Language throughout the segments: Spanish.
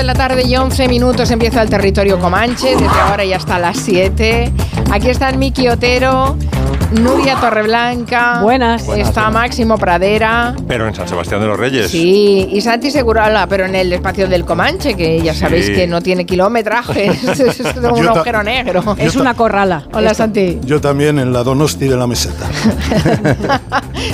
de la tarde y 11 minutos empieza el territorio Comanche, desde ahora y hasta las 7. Aquí están Miki Otero, Nuria Torreblanca. Buenas. Está Máximo Pradera. Pero en San Sebastián de los Reyes. Sí, y Santi Segurola, pero en el espacio del Comanche, que ya sabéis Sí. que no tiene kilometraje, es, un agujero negro. Es una corrala. Hola Santi. Yo también en la Donosti de la meseta.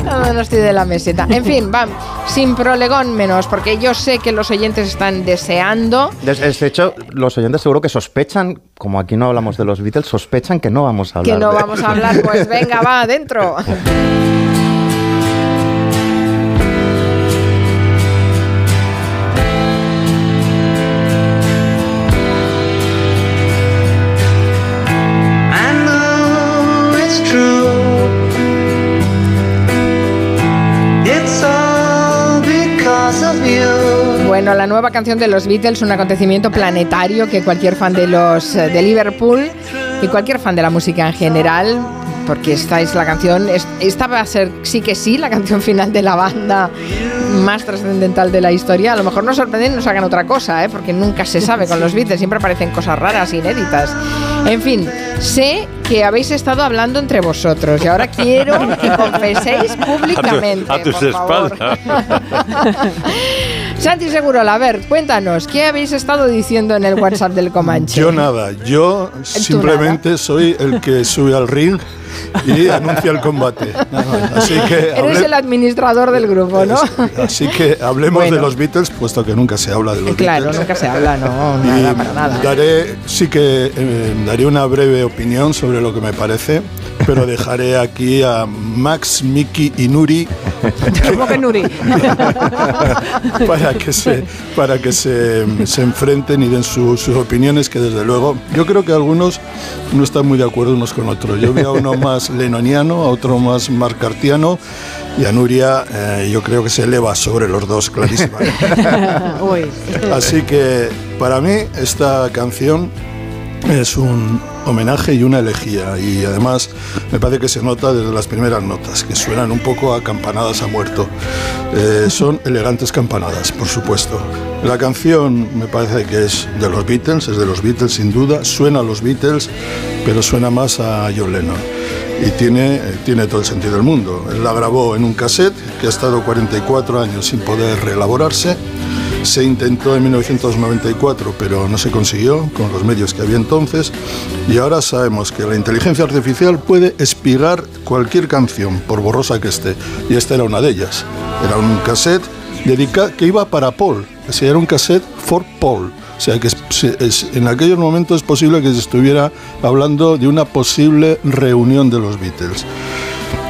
No, no estoy de la meseta. En fin, va, sin prolegón menos, porque yo sé que los oyentes están deseando. De, de hecho, los oyentes seguro que sospechan, como aquí no hablamos de los Beatles, sospechan que no vamos a hablar Que no de- vamos a hablar, pues venga, va, adentro. Bueno, la nueva canción de los Beatles, un acontecimiento planetario que cualquier fan de los eh, de Liverpool y cualquier fan de la música en general, porque esta es la canción, es- esta va a ser sí que sí la canción final de la banda más trascendental de la historia. A lo mejor nos sorprenden y nos hagan otra cosa, ¿eh? porque nunca se sabe con los Beatles, siempre aparecen cosas raras, inéditas. En fin, sé que habéis estado hablando entre vosotros y ahora quiero que confeséis públicamente. a tus por favor. Santi Segurola, a ver, cuéntanos, ¿qué habéis estado diciendo en el WhatsApp del Comanche? Yo nada, yo simplemente soy el que sube al ring y anuncia el combate. Así que, Eres el administrador del grupo, ¿no? así que hablemos Bueno. de los Beatles, puesto que nunca se habla de los Claro, Beatles. nunca se habla, no, Y nada, para nada. Daré, sí que eh, daré una breve opinión sobre lo que me parece, pero dejaré aquí a Max, Miki y Nuri. ¿Cómo que Nuri? para que se para que se, se enfrenten y den su- sus opiniones que desde luego yo creo que algunos no están muy de acuerdo unos con otros. Yo veo a uno más lenoniano a otro más marcartiano y a Nuria eh, yo creo que se eleva sobre los dos clarísimamente así que para mí esta canción es un homenaje y una elegía y además me parece que se nota desde las primeras notas que suenan un poco a campanadas a muerto Eh, son elegantes campanadas por supuesto la canción me parece que es de los Beatles es de los Beatles sin duda suena a los Beatles pero suena más a John Lennon y tiene, eh, tiene todo el sentido del mundo. Él la grabó en un cassette que ha estado 44 años sin poder reelaborarse. Se intentó en 1994, pero no se consiguió con los medios que había entonces. Y ahora sabemos que la inteligencia artificial puede espigar cualquier canción, por borrosa que esté. Y esta era una de ellas. Era un cassette dedica que iba para Paul. Sea, era un cassette for Paul. O sea, que en aquellos momentos es posible que se estuviera hablando de una posible reunión de los Beatles.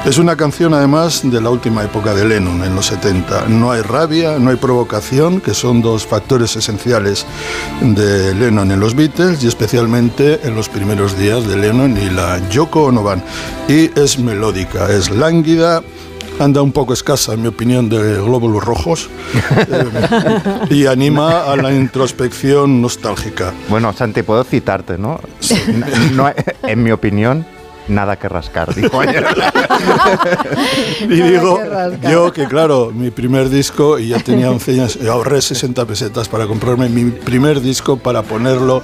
Es una canción además de la última época de Lennon, en los 70. No hay rabia, no hay provocación, que son dos factores esenciales de Lennon en los Beatles y especialmente en los primeros días de Lennon y la Yoko Ono Band. Y es melódica, es lánguida, anda un poco escasa, en mi opinión, de glóbulos rojos eh, y anima a la introspección nostálgica. Bueno, Santi, puedo citarte, ¿no? En mi opinión, nada que rascar, dijo ayer. Y digo, que yo que claro, mi primer disco, y ya tenía 11 años, y ahorré 60 pesetas para comprarme mi primer disco para ponerlo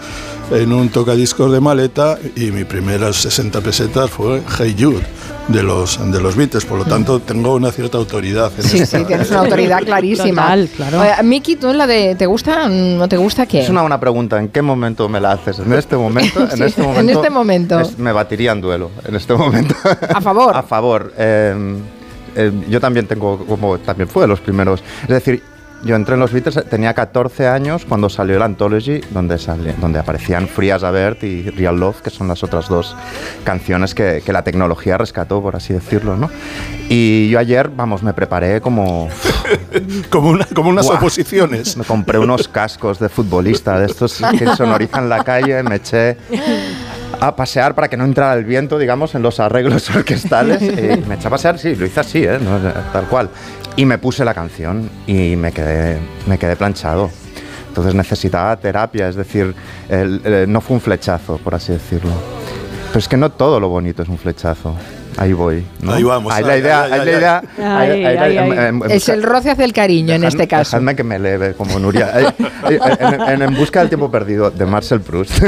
en un tocadiscos de maleta, y mi primeras 60 pesetas fue Hey Jude, de los, de los Beatles, por lo tanto tengo una cierta autoridad en Sí, esta. sí, tienes una autoridad clarísima. Total, claro. Oye, Miki, ¿tú en la de ¿te gusta o no te gusta qué? Es una buena pregunta. ¿En qué momento me la haces? ¿En este momento? Sí, en este en este momento. es- me batiría en duelo. En este momento. A favor. A favor. Eh, eh, yo también tengo, como también fue de los primeros. Es decir, yo entré en los Beatles, tenía 14 años cuando salió el Anthology, donde, sali- donde aparecían Free as a Bird y Real Love, que son las otras dos canciones que, que la tecnología rescató, por así decirlo, ¿no? Y yo ayer, vamos, me preparé como... Como, una, como unas Buah. oposiciones. Me compré unos cascos de futbolista, de estos que sonorizan la calle, me eché a pasear para que no entrara el viento, digamos, en los arreglos orquestales. Y me eché a pasear, sí, lo hice así, ¿eh? No, tal cual. Y me puse la canción y me quedé, me quedé planchado. Entonces necesitaba terapia, es decir, no fue un flechazo, por así decirlo. Pero es que no todo lo bonito es un flechazo. Ahí voy. ¿no? Ahí vamos, Ahí la ay, idea. ahí la idea. Es el roce hacia el cariño en Dejadme- este caso. Dejadme que me eleve como Nuria. Eh, eh, en, en- en Busca del tiempo perdido, de Marcel Proust.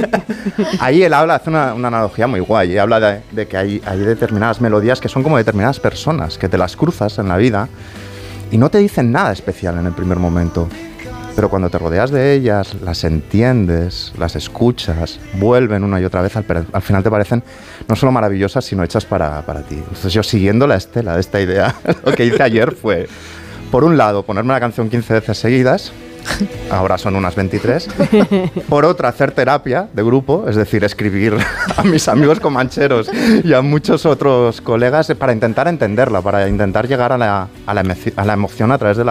Ahí él habla, hace una, una analogía muy guay. y habla de, de que hay, hay determinadas melodías que son como determinadas personas, que te las cruzas en la vida y no te dicen nada especial en el primer momento. Pero cuando te rodeas de ellas, las entiendes, las escuchas, vuelven una y otra vez, al, final te parecen no solo maravillosas, sino hechas para, para ti. Entonces yo siguiendo la estela de esta idea, lo que hice ayer fue, por un lado, ponerme la canción 15 veces seguidas, ahora son unas 23, por otra, hacer terapia de grupo, es decir, escribir a mis amigos comancheros y a muchos otros colegas para intentar entenderla, para intentar llegar a la, a la, emoción a través de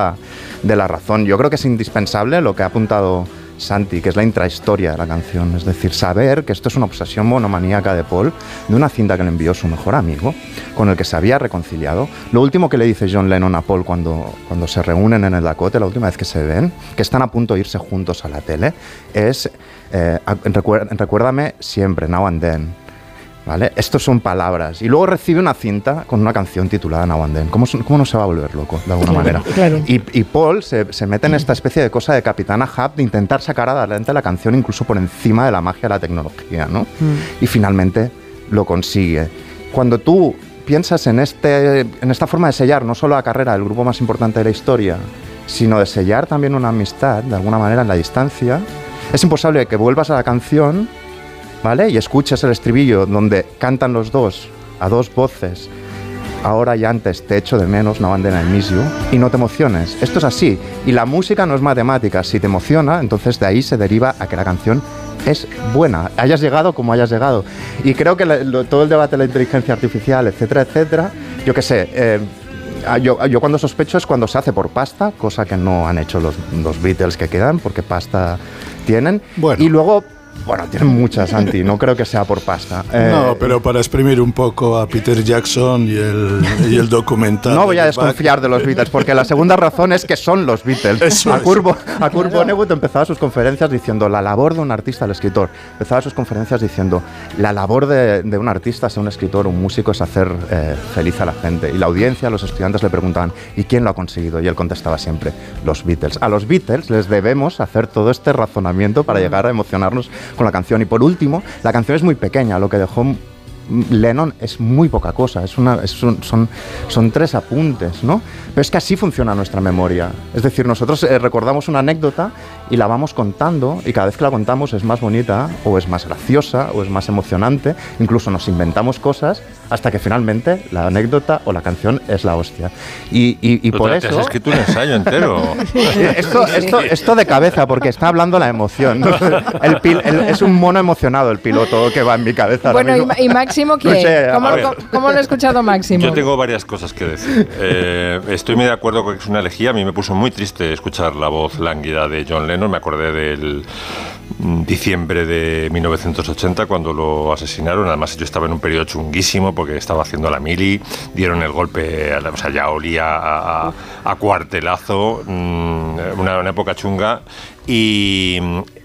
la razón. Yo creo que es indispensable lo que ha apuntado Santi, que es la intrahistoria de la canción, es decir, saber que esto es una obsesión monomaníaca de Paul, de una cinta que le envió su mejor amigo, con el que se había reconciliado. Lo último que le dice John Lennon a Paul cuando, cuando se reúnen en el Dakota, la última vez que se ven, que están a punto de irse juntos a la tele, es eh, recuérdame siempre, now and then. ¿Vale? Estos son palabras. Y luego recibe una cinta con una canción titulada Now and Then. ¿Cómo, cómo no se va a volver loco, de alguna manera? claro. Y, y Paul se, se mete en esta especie de cosa de Capitana Hub de intentar sacar adelante la canción incluso por encima de la magia de la tecnología, ¿no? Y finalmente lo consigue. Cuando tú piensas en, este, en esta forma de sellar no solo la carrera del grupo más importante de la historia, sino de sellar también una amistad, de alguna manera, en la distancia, es imposible que vuelvas a la canción ¿vale? Y escuchas el estribillo donde cantan los dos a dos voces. Ahora y antes te echo de menos, no bandera en Miss You, y no te emociones. Esto es así. Y la música no es matemática. Si te emociona, entonces de ahí se deriva a que la canción es buena. Hayas llegado como hayas llegado. Y creo que lo- todo el debate de la inteligencia artificial, etcétera, etcétera, yo qué sé. eh, Yo, yo cuando sospecho es cuando se hace por pasta, cosa que no han hecho los, los Beatles que quedan, porque pasta tienen. Bueno. Y luego, bueno, tienen muchas, Santi, no creo que sea por pasta. Eh, no, pero para exprimir un poco a Peter Jackson y el, y el documental. No voy a Back, desconfiar de los Beatles, porque la segunda razón es que son los Beatles. Eso a es. Kurt, Bo- a Vonnegut empezaba sus conferencias diciendo la labor de un artista, el escritor. Empezaba sus conferencias diciendo la labor de, de un artista, sea un escritor, un músico, es hacer eh, feliz a la gente. Y la audiencia, los estudiantes le preguntaban, ¿y quién lo ha conseguido? Y él contestaba siempre, los Beatles. A los Beatles les debemos hacer todo este razonamiento para llegar a emocionarnos con la canción. Y por último, la canción es muy pequeña, lo que dejó Lennon es muy poca cosa, es una, son, son tres apuntes, ¿no? Pero es que así funciona nuestra memoria. Es decir, nosotros eh, recordamos una anécdota y la vamos contando y cada vez que la contamos es más bonita o es más graciosa o es más emocionante, incluso nos inventamos cosas hasta que finalmente la anécdota o la canción es la hostia. Y, y- y por te- te eso... has escrito un ensayo entero. Esto, esto, esto de cabeza, porque está hablando la emoción. El pil- el- es un mono emocionado el piloto que va en mi cabeza. Bueno, y, y Máximo, ¿qué? No sé, ¿Cómo, cómo- cómo lo ha escuchado Máximo? Yo tengo varias cosas que decir. Eh, estoy muy de acuerdo con que es una elegía. A mí me puso muy triste escuchar la voz lánguida de John Lennon. Me acordé del mm, diciembre de 1980 cuando lo asesinaron. Además, yo estaba en un periodo chunguísimo porque estaba haciendo la mili. Dieron el golpe, o sea, ya olía a, a- cuartelazo. mm, una, época chunga. Y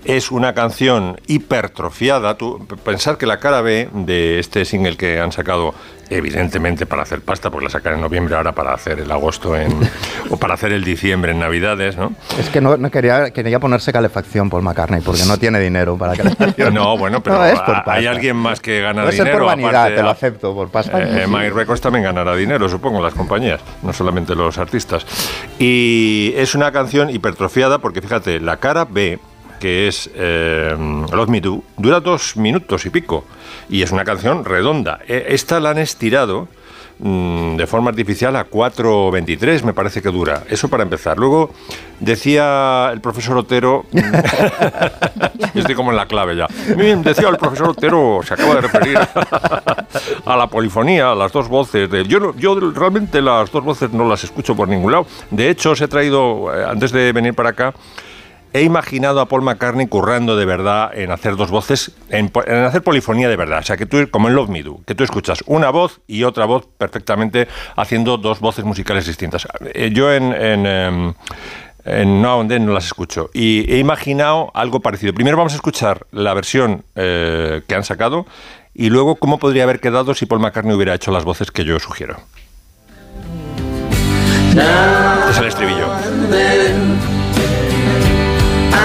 es una canción hipertrofiada. Tú, pensar que la cara B de este single que han sacado, evidentemente para hacer pasta, porque la sacan en noviembre ahora para hacer el agosto en, o para hacer el diciembre en Navidades, ¿no? Es que no, no quería, quería ponerse calefacción Paul McCartney porque no tiene dinero para calefacción. No, bueno, pero No, es por a- hay alguien más que gana Puede ser dinero. por vanidad, aparte te lo acepto, por pasta. Eh, sí. My Records también ganará dinero, supongo, las compañías, no solamente los artistas. Y es una canción hipertrofiada porque, fíjate, la cara B, que es eh, Love Me Do, dura dos minutos y pico. Y es una canción redonda. Eh, Esta la han estirado mm, de forma artificial a 4.23, me parece que dura. Eso para empezar. Luego decía el profesor Otero, estoy como en la clave ya. Decía el profesor Otero, se acaba de referir a la polifonía, a las dos voces. De, yo, yo realmente las dos voces no las escucho por ningún lado. De hecho, os he traído, eh, antes de venir para acá, he imaginado a Paul McCartney currando de verdad en hacer dos voces, en, hacer polifonía de verdad. O sea, que tú, como en Love Me Do, que tú escuchas una voz y otra voz perfectamente haciendo dos voces musicales distintas. Eh, Yo en... en, em, en Then no las escucho. Y he imaginado algo parecido. Primero vamos a escuchar la versión eh, que han sacado y luego cómo podría haber quedado si Paul McCartney hubiera hecho las voces que yo sugiero. Es el estribillo.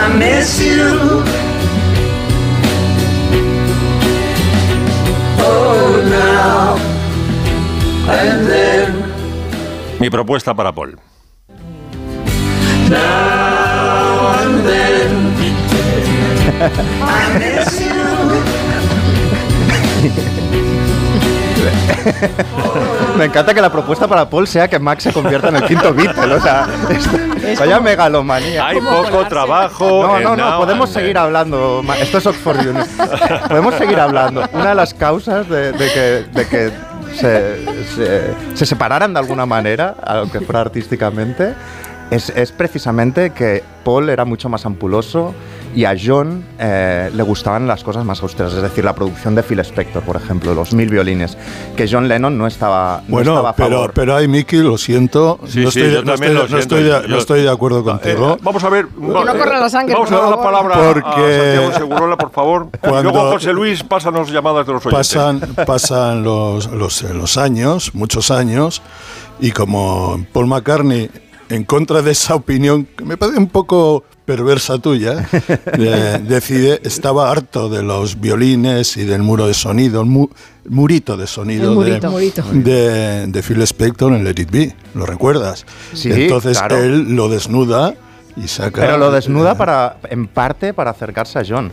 I miss you. Oh, now and then. Mi propuesta para Paul. Now and then. I miss you. Me encanta que la propuesta para Paul sea que Max se convierta en el quinto Beatle. O sea, esto- vaya megalomanía. Hay poco trabajo. No, no, no, podemos seguir hablando. Esto es Oxford University. Podemos seguir hablando. Una de las causas de, de que, de que se, se- se separaran de alguna manera, aunque fuera artísticamente, es, es precisamente que Paul era mucho más ampuloso y a John eh, le gustaban las cosas más austeras, es decir, la producción de Phil Spector, por ejemplo, los mil violines, que John Lennon no estaba, no Bueno, estaba a pero, favor. pero ahí, Miki, lo siento. Sí, no, sí, estoy, yo no también estoy- lo no siento. estoy de, Yo- no estoy de acuerdo contigo. Eh, vamos a ver. no corra la sangre, Vamos a dar la palabra a- Porque- a Santiago Segurola, por favor. Cuando- Luego, José Luis, pásanos llamadas de los oyentes. pasan, pasan los, los, eh, los años, muchos años, y como Paul McCartney, en contra de esa opinión, que me parece un poco perversa tuya, eh, decide, estaba harto de los violines y del muro de sonido, el mu- murito de sonido de- murito. Murito. de, de Phil Spector en Let It Be, ¿lo recuerdas? Sí, Entonces claro. él lo desnuda y saca... Pero lo desnuda eh, para, en parte para acercarse a John.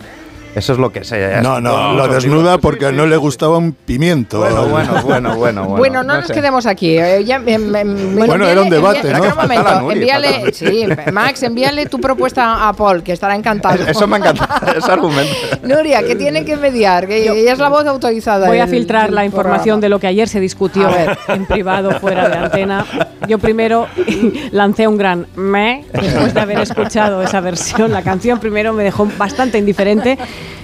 Eso es lo que se. No, no, No, lo desnuda sí, porque sí, no le gustaba un pimiento. Bueno, bueno, bueno, bueno, bueno. Bueno, no, nos sé. quedemos aquí. eh, ya, em, em, Bueno, era un debate, envíale- ¿no? envíale, sí, Max, envíale tu propuesta a Paul, que estará encantado. Eso me encanta, ese argumento. Nuria, que tiene que mediar, que ella es la voz autorizada. Voy a filtrar la información de lo que ayer se discutió en privado fuera de antena. Yo primero lancé un gran me después de haber escuchado esa versión. La canción primero me dejó bastante indiferente.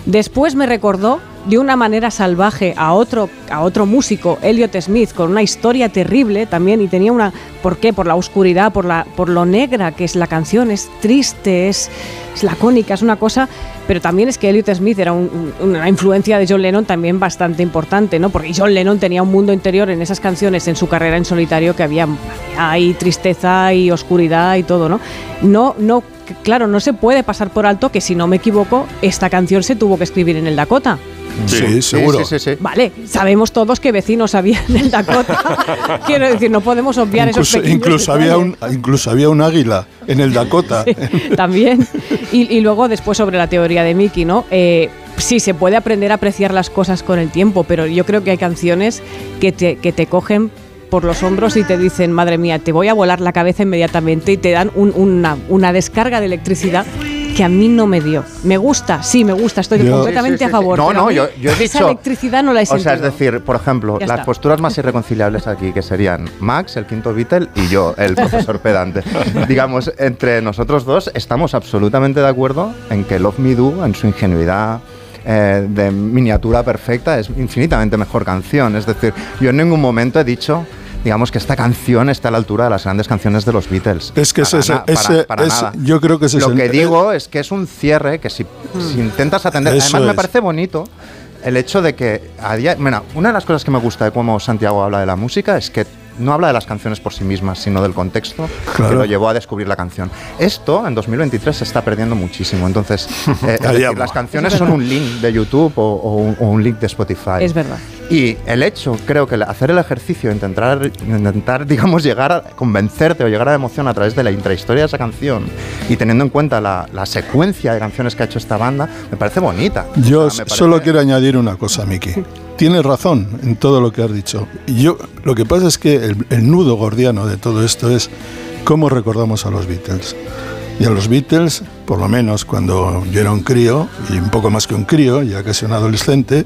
Después me recordó de una manera salvaje a otro, a otro músico, Elliot Smith, con una historia terrible también y tenía una... ¿Por qué? Por la oscuridad, por, la, por lo negra que es la canción, es triste, es, es lacónica, es una cosa... Pero también es que Elliot Smith era un- un- una influencia de John Lennon también bastante importante, ¿no? Porque John Lennon tenía un mundo interior en esas canciones, en su carrera en solitario, que había, ahí tristeza y oscuridad y todo, ¿no? No, no, claro, no se puede pasar por alto que si no me equivoco, esta canción se tuvo que escribir en el Dakota. Sí, seguro. Sí, sí, sí. sí. Vale, sabemos todos que vecinos había en el Dakota. Quiero decir, no podemos obviar esos Incluso, pequeños incluso había un, incluso había un águila en el Dakota. También. Y, y luego después sobre la teoría de Mickey, ¿no? Eh, sí, se puede aprender a apreciar las cosas con el tiempo, pero yo creo que hay canciones que te, que te cogen por los hombros y te dicen, madre mía, te voy a volar la cabeza inmediatamente y te dan un- una, una descarga de electricidad que a mí no me dio. Me gusta, sí, me gusta, estoy Yo- completamente Sí, sí, sí, a favor. No, no, yo, yo he dicho. Esa electricidad no la he O sea, es sentido. decir, por ejemplo, Ya las está. posturas más irreconciliables aquí, que serían Max, el quinto Beatle, y yo, el profesor pedante. Digamos, entre nosotros dos estamos absolutamente de acuerdo en que Love Me Do, en su ingenuidad. eh, de miniatura perfecta es infinitamente mejor canción es decir yo en ningún momento he dicho digamos que esta canción está a la altura de las grandes canciones de los Beatles Es que Para ese- para- para ese- nada. yo creo que es lo que el- digo es que es un cierre que si, si intentas atender Eso además me es. parece bonito el hecho de que a día, bueno, una de las cosas que me gusta de cómo Santiago habla de la música es que no habla de las canciones por sí mismas, sino del contexto que Claro. lo llevó a descubrir la canción. Esto en 2023 se está perdiendo muchísimo. Entonces, eh, decir, las canciones Es son un link de YouTube o, o un, o un link de Spotify. Es verdad. Y el hecho, creo que hacer el ejercicio, intentar, intentar, digamos, llegar a convencerte o llegar a la emoción a través de la intrahistoria de esa canción y teniendo en cuenta la, la secuencia de canciones que ha hecho esta banda, me parece bonita. Yo O sea, me parece- solo quiero añadir una cosa, Miki. Tienes razón en todo lo que has dicho. Yo, lo que pasa es que el, el nudo gordiano de todo esto es cómo recordamos a los Beatles. Y a los Beatles, por lo menos cuando yo era un crío, y un poco más que un crío, ya casi un adolescente,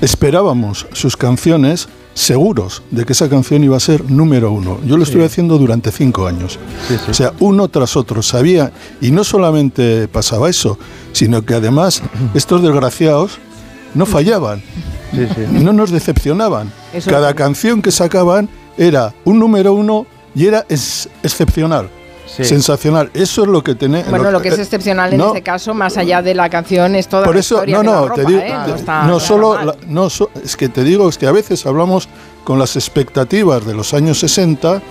esperábamos sus canciones seguros de que esa canción iba a ser número uno. Yo lo estuve haciendo durante cinco años. O sea, uno tras otro. Sabía, y no solamente pasaba eso, sino que además estos desgraciados no fallaban, Sí, sí. no nos decepcionaban. Eso Cada es. canción que sacaban era un número uno y era ex- excepcional. Sí. sensacional. Eso es lo que tiene. Bueno, lo que es excepcional en no, este caso, más allá de la canción, es toda Por la eso, historia no, de la no, ropa, te digo, ¿eh? no, está- no solo, la- no so- es que te digo, es que a veces hablamos con las expectativas de los años 60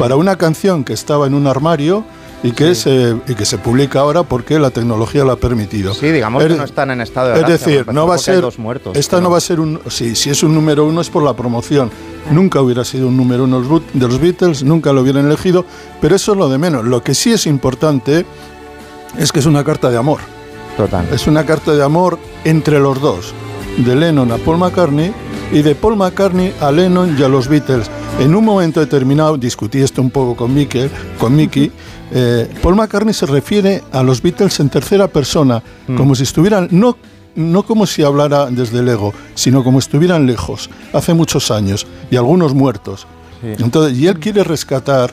para una canción que estaba en un armario y que, se, y que se publica ahora porque la tecnología lo ha permitido. Sí, digamos que no están en estado de Es gracia, decir, no va a ser. dos muertos, esta pero- no va a ser un. Sí, si es un número uno es por la promoción. Nunca hubiera sido un número uno de los Beat- de los Beatles, nunca lo hubieran elegido, pero eso es lo de menos. Lo que sí es importante es que es una carta de amor. Total. Es una carta de amor entre los dos, de Lennon a Paul McCartney y de Paul McCartney a Lennon y a los Beatles. En un momento determinado, discutí esto un poco con Mickey, con Mickey eh, Paul McCartney se refiere a los Beatles en tercera persona, como si estuvieran, no, no como si hablara desde el ego, sino como estuvieran lejos, hace muchos años, y algunos muertos. Entonces, y él quiere rescatar,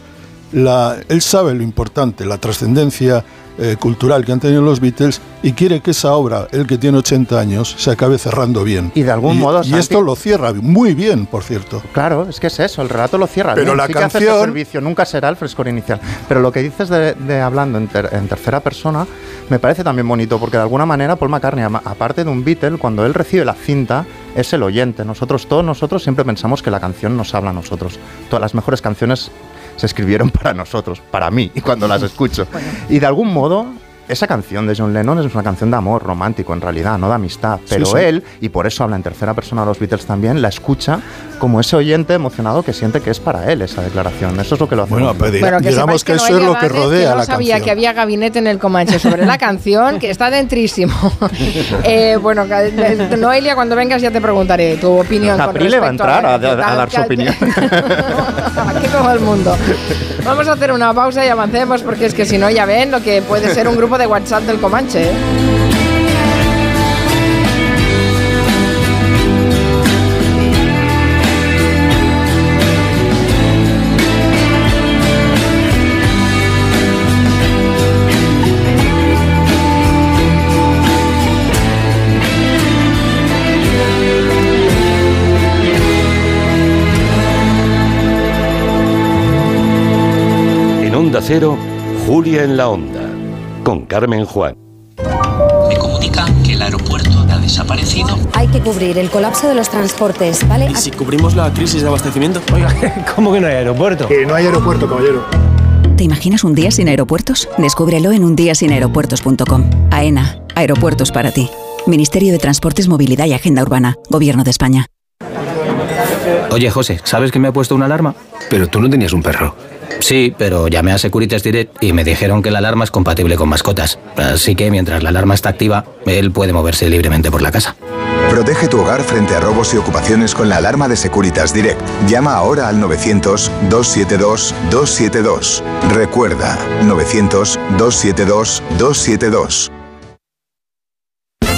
la, él sabe lo importante, la trascendencia eh, cultural que han tenido los Beatles y quiere que esa obra, el que tiene 80 años, se acabe cerrando bien. Y de algún Y- modo, Y Santi- esto lo cierra muy bien, por cierto. Claro, es que es eso, el relato lo cierra. Pero bien. la sí que hace canción- servicio, nunca será el frescor inicial. Pero lo que dices de, de hablando en, ter- en tercera persona me parece también bonito, porque de alguna manera Paul McCartney, aparte de un Beatle, cuando él recibe la cinta, es el oyente. Nosotros, todos nosotros, siempre pensamos que la canción nos habla a nosotros. Todas las mejores canciones se escribieron para nosotros, para mí, y cuando las escucho. Y de algún modo, esa canción de John Lennon es una canción de amor romántico, en realidad, no de amistad. Pero sí. él, y por eso habla en tercera persona de los Beatles también, la escucha como ese oyente emocionado que siente que es para él esa declaración. Eso es lo que lo hace. Bueno, pero Bueno, que digamos sepáis que, eso es lo que rodea no la sabía canción. que había gabinete en el Comanche sobre la canción, que está dentrísimo. Eh, bueno, que- Noelia, cuando vengas ya te preguntaré tu opinión. con Caprile va a entrar a- la- a dar su opinión. Aquí todo el mundo. Vamos a hacer una pausa y avancemos, porque es que si no, ya ven lo que puede ser un grupo de WhatsApp del Comanche. ¿eh? Cero, Julia en la Onda, con Carmen Juan. Me comunican que el aeropuerto ha desaparecido. Hay que cubrir el colapso de los transportes, ¿vale? ¿Y si cubrimos la crisis de abastecimiento? Oiga, ¿cómo que no hay aeropuerto? no hay aeropuerto, caballero. ¿Te imaginas un día sin aeropuertos? Descúbrelo en undiasinaeropuertos.com. AENA, aeropuertos para ti. Ministerio de Transportes, Movilidad y Agenda Urbana, Gobierno de España. Oye, José, ¿sabes que me ha puesto una alarma? Pero tú no tenías un perro. Sí, pero llamé a Securitas Direct y me dijeron que la alarma es compatible con mascotas. Así que mientras la alarma está activa, él puede moverse libremente por la casa. Protege tu hogar frente a robos y ocupaciones con la alarma de Securitas Direct. Llama ahora al 900-272-272. Recuerda, 900-272-272.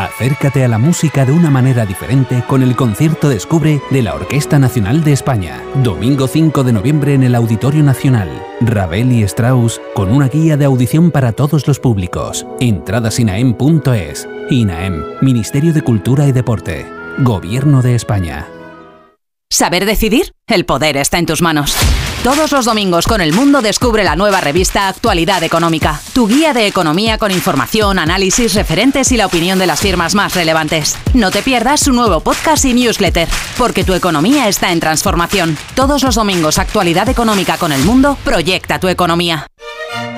Acércate a la música de una manera diferente con el concierto Descubre de la Orquesta Nacional de España. Domingo 5 de noviembre en el Auditorio Nacional. Ravel y Strauss con una guía de audición para todos los públicos. Entradas inaem.es. INAEM, Ministerio de Cultura y Deporte. Gobierno de España. ¿Saber decidir? El poder está en tus manos. Todos los domingos con El Mundo descubre la nueva revista Actualidad Económica, tu guía de economía con información, análisis, referentes y la opinión de las firmas más relevantes. No te pierdas su nuevo podcast y newsletter, porque tu economía está en transformación. Todos los domingos Actualidad Económica con El Mundo, proyecta tu economía.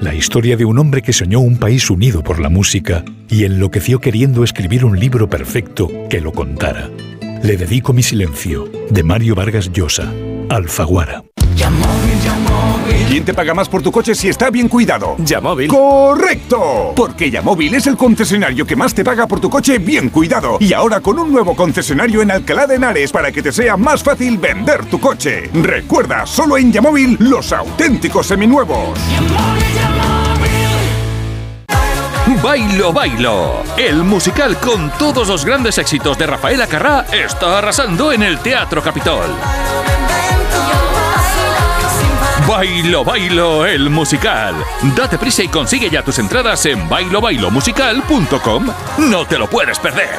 La historia de un hombre que soñó un país unido por la música y enloqueció queriendo escribir un libro perfecto que lo contara. Le dedico mi silencio, de Mario Vargas Llosa, Alfaguara. ¿Quién te paga más por tu coche si está bien cuidado? Yamóvil. ¡Correcto! Porque Yamóvil es el concesionario que más te paga por tu coche bien cuidado. Y ahora con un nuevo concesionario en Alcalá de Henares para que te sea más fácil vender tu coche. Recuerda, solo en Yamóvil los auténticos seminuevos. Bailo Bailo, el musical con todos los grandes éxitos de Rafaela Carrá está arrasando en el Teatro Capitol. Bailo Bailo, el musical. Date prisa y consigue ya tus entradas en bailobailomusical.com. No te lo puedes perder.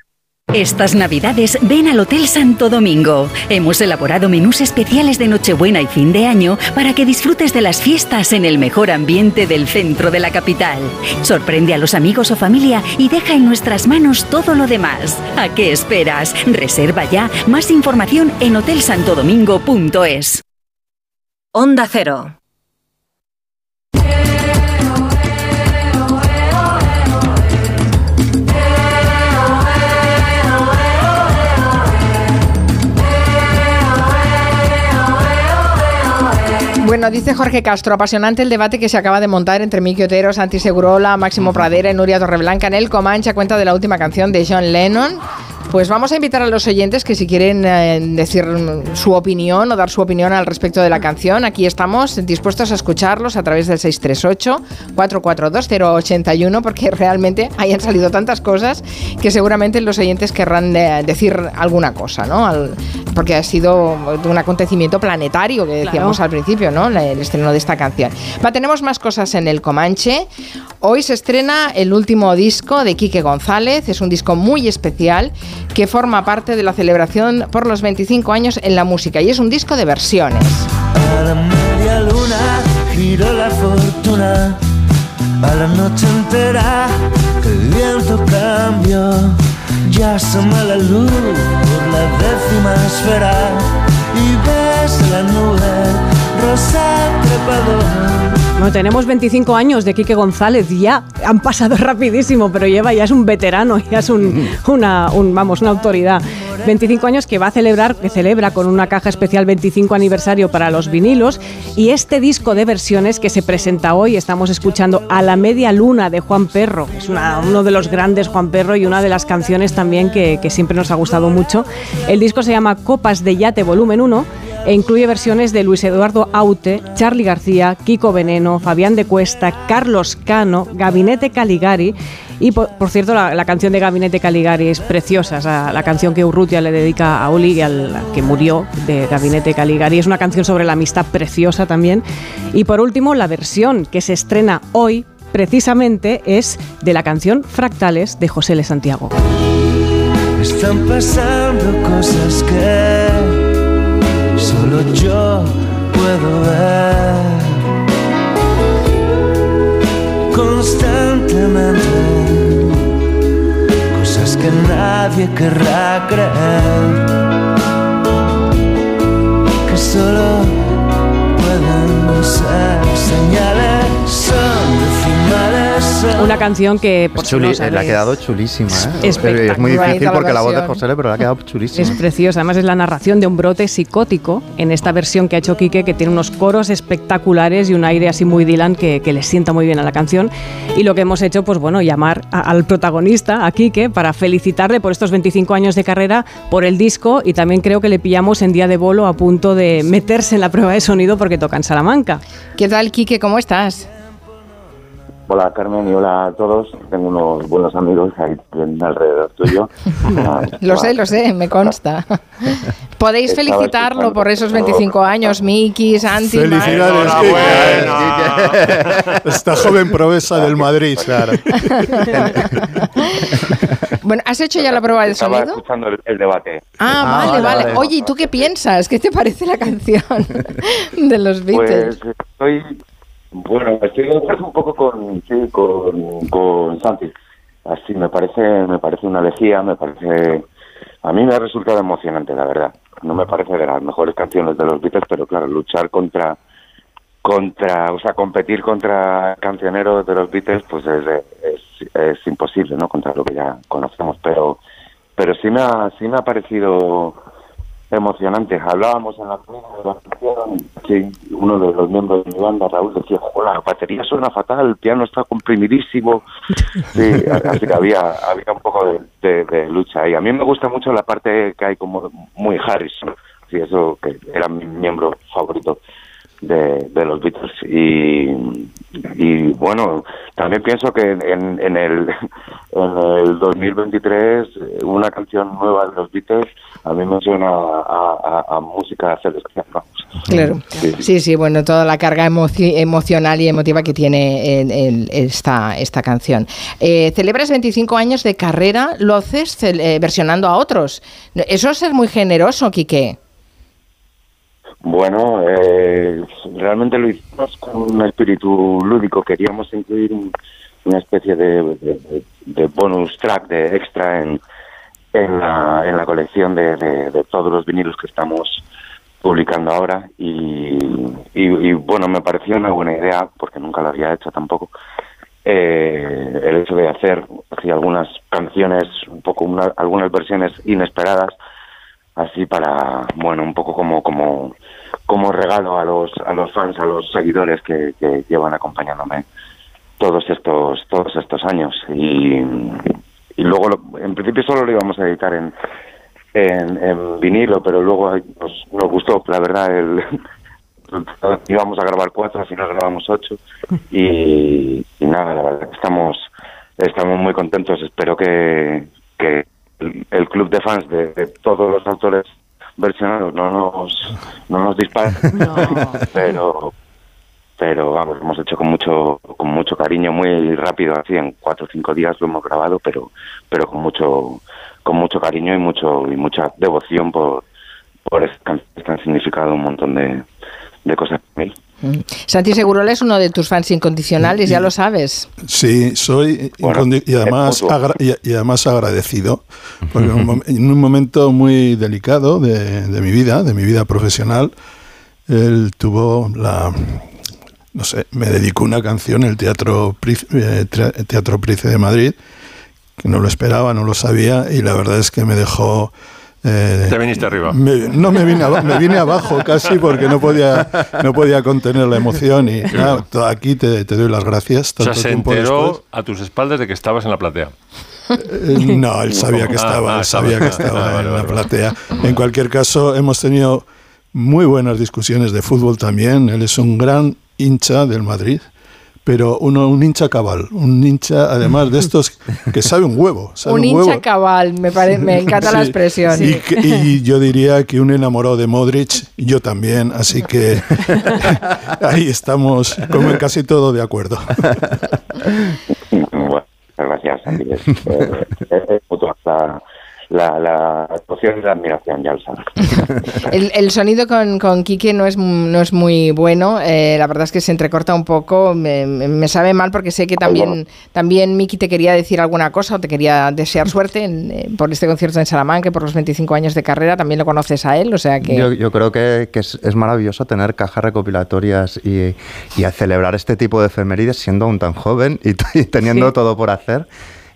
Estas navidades ven al Hotel Santo Domingo. Hemos elaborado menús especiales de Nochebuena y fin de año para que disfrutes de las fiestas en el mejor ambiente del centro de la capital. Sorprende a los amigos o familia y deja en nuestras manos todo lo demás. ¿A qué esperas? Reserva ya. Más información en hotelsantodomingo.es. Onda Cero. Bueno, dice Jorge Castro, apasionante el debate que se acaba de montar entre Miki Otero, Santi Segurola, Máximo Pradera y Nuria Torreblanca en el Comanche a cuenta de la última canción de John Lennon. Pues vamos a invitar a los oyentes que si quieren eh, decir su opinión o dar su opinión al respecto de la canción, aquí estamos dispuestos a escucharlos a través del 638-442-081 porque realmente hayan salido tantas cosas que seguramente los oyentes querrán de- decir alguna cosa, ¿no? Al- porque ha sido un acontecimiento planetario que decíamos Claro. al principio, ¿no? La- El estreno de esta canción. Va, tenemos más cosas en el Comanche. Hoy se estrena el último disco de Quique González. Es un disco muy especial que forma parte de la celebración por los 25 años en la música y es un disco de versiones. A la media luna giró la fortuna, a la noche entera que el viento cambió. Ya asoma la luz por la décima esfera y ves la nube rosa trepador. Bueno, tenemos 25 años de Quique González, ya han pasado rapidísimo, pero lleva ya es un veterano, ya es un, una, un- vamos, una autoridad. 25 años que va a celebrar, que celebra con una caja especial 25 aniversario para los vinilos y este disco de versiones que se presenta hoy, estamos escuchando A la media luna de Juan Perro, es una- uno de los grandes Juan Perro y una de las canciones también que, que siempre nos ha gustado mucho. El disco se llama Copas de Yate Volumen 1 e incluye versiones de Luis Eduardo Aute, Charly García, Kiko Veneno, Fabián de Cuesta, Carlos Cano, Gabinete Caligari. Y por, cierto, la, canción de Gabinete Caligari es preciosa, o la canción que Urrutia le dedica a Oli, al que murió de Gabinete Caligari. Es una canción sobre la amistad preciosa también. Y por último, la versión que se estrena hoy, precisamente, es de la canción Fractales de José L. Santiago. Están pasando cosas que yo puedo ver. Constantemente, cosas que nadie querrá creer. Que solo pueden ser señales, Una canción que, por si no le ha quedado chulísima. ¿eh? Es muy difícil la porque la voz de. José Le, pero le ha quedado chulísima. Es preciosa, además es la narración de un brote psicótico en esta versión que ha hecho Quique, que tiene unos coros espectaculares y un aire así muy Dylan que, que le sienta muy bien a la canción. Y lo que hemos hecho, pues bueno, llamar a- al protagonista, a Quique, para felicitarle por estos 25 años de carrera, por el disco y también creo que le pillamos en día de bolo a punto de meterse en la prueba de sonido porque toca en Salamanca. ¿Qué tal, Quique? ¿Cómo estás? Hola Carmen y hola a todos. Tengo unos buenos amigos ahí alrededor tuyo. Ah, Lo sé, lo sé, me consta. Podéis Estaba felicitarlo por esos 25 años, Miki, Santi, Felicidades. Esta joven provesa del Madrid. Claro. Bueno, ¿has hecho ya la prueba de Estaba sonido? escuchando el, el debate. Ah, Ah, vale, vale, vale, vale. Oye, ¿y tú qué piensas? ¿Qué te parece la canción de los Beatles? Pues estoy, bueno, estoy un poco con, sí, con, con Santi. Así me parece, me parece una elegía, me parece, a mí me ha resultado emocionante, la verdad. No me parece de las mejores canciones de los Beatles, pero claro, luchar contra, contra, o sea, competir contra cancioneros de los Beatles, pues es, es, es imposible, ¿no? Contra lo que ya conocemos, pero, pero sí me ha, sí me ha parecido emocionante. Hablábamos en la que uno de los miembros de mi banda, Raúl, decía, "Joder, la batería suena fatal, el piano está comprimidísimo. Sí, así que había, había un poco de, de- de lucha ahí. A mí me gusta mucho la parte que hay como muy Harrison, sí, eso que era mi miembro favorito de, de los Beatles. Y, y bueno, también pienso que en, en el, en el 2023 eh, una canción nueva de los Beatles a mí me suena a, a- a música celestial. Claro. Sí. Sí, sí, bueno, toda la carga emoci- emocional y emotiva que tiene el- el- esta, esta canción. Eh, celebras 25 años de carrera, lo haces eh, versionando a otros. Eso es ser muy generoso, Quique. Bueno, eh, realmente lo hicimos con un espíritu lúdico. Queríamos incluir un- una especie de, bonus track, de extra en, en, la, en la colección de, de- de todos los vinilos que estamos publicando ahora. Y, y- y, bueno, me pareció una buena idea, porque nunca lo había hecho tampoco, eh, el hecho de hacer así, algunas canciones, un poco una- algunas versiones inesperadas así para bueno un poco como como como regalo a los a los fans a los seguidores que, que llevan acompañándome todos estos todos estos años. Y, y luego lo- en principio solo lo íbamos a editar en en, vinilo pero luego nos, nos gustó la verdad el íbamos a grabar cuatro al final grabamos ocho. Y, y nada la verdad estamos estamos muy contentos. Espero que, que el, club de fans de, de todos los autores versionados no nos no nos disparen pero pero vamos lo hemos hecho con mucho con mucho cariño muy rápido así en cuatro o cinco días lo hemos grabado pero pero con mucho con mucho cariño y mucho y mucha devoción por por que han significado un montón de, de cosas para mí. Mm. Santi Segurola es uno de tus fans incondicionales, ya lo sabes. Sí, soy Bueno, y además y, y además agradecido porque en un, mom- en un momento muy delicado de, de mi vida, de mi vida profesional, él tuvo la no sé, me dedicó una canción el Teatro eh, Teatro Price de Madrid que no lo esperaba, no lo sabía y la verdad es que me dejó eh, Te viniste arriba. me- no me vine, me vine abajo casi porque no podía, no podía contener la emoción y to- aquí te, te doy las gracias. O sea, tanto se enteró después. a tus espaldas de que estabas en la platea. Eh, No, él sabía que Ah, estaba, ah, él sabía que estaba. estaba Ah, vale, en la vale, platea. En cualquier caso, hemos tenido muy buenas discusiones de fútbol también. Él es un gran hincha del Madrid, pero uno, un hincha cabal, un hincha además de estos que sabe un huevo. sabe Un hincha cabal, me, pare- me encanta la Sí, expresión. Y, que- y yo diría que un enamorado de Modric, yo también, así que ahí estamos, como en casi todo, de acuerdo. Bueno, muchas gracias. Es, eh, es mutua la, la, emoción y la admiración, ya lo sabes. El, el sonido con, con Quique no es, no es muy bueno, eh, la verdad es que se entrecorta un poco, me, me- sabe mal porque sé que también, también Miki te quería decir alguna cosa o te quería desear suerte en, eh, por este concierto en Salamanca, por los 25 años de carrera, también lo conoces a él, o sea que... Yo, yo creo que, que es, es maravilloso tener cajas recopilatorias y, y a celebrar este tipo de efemérides siendo aún tan joven y, y teniendo Sí. todo por hacer.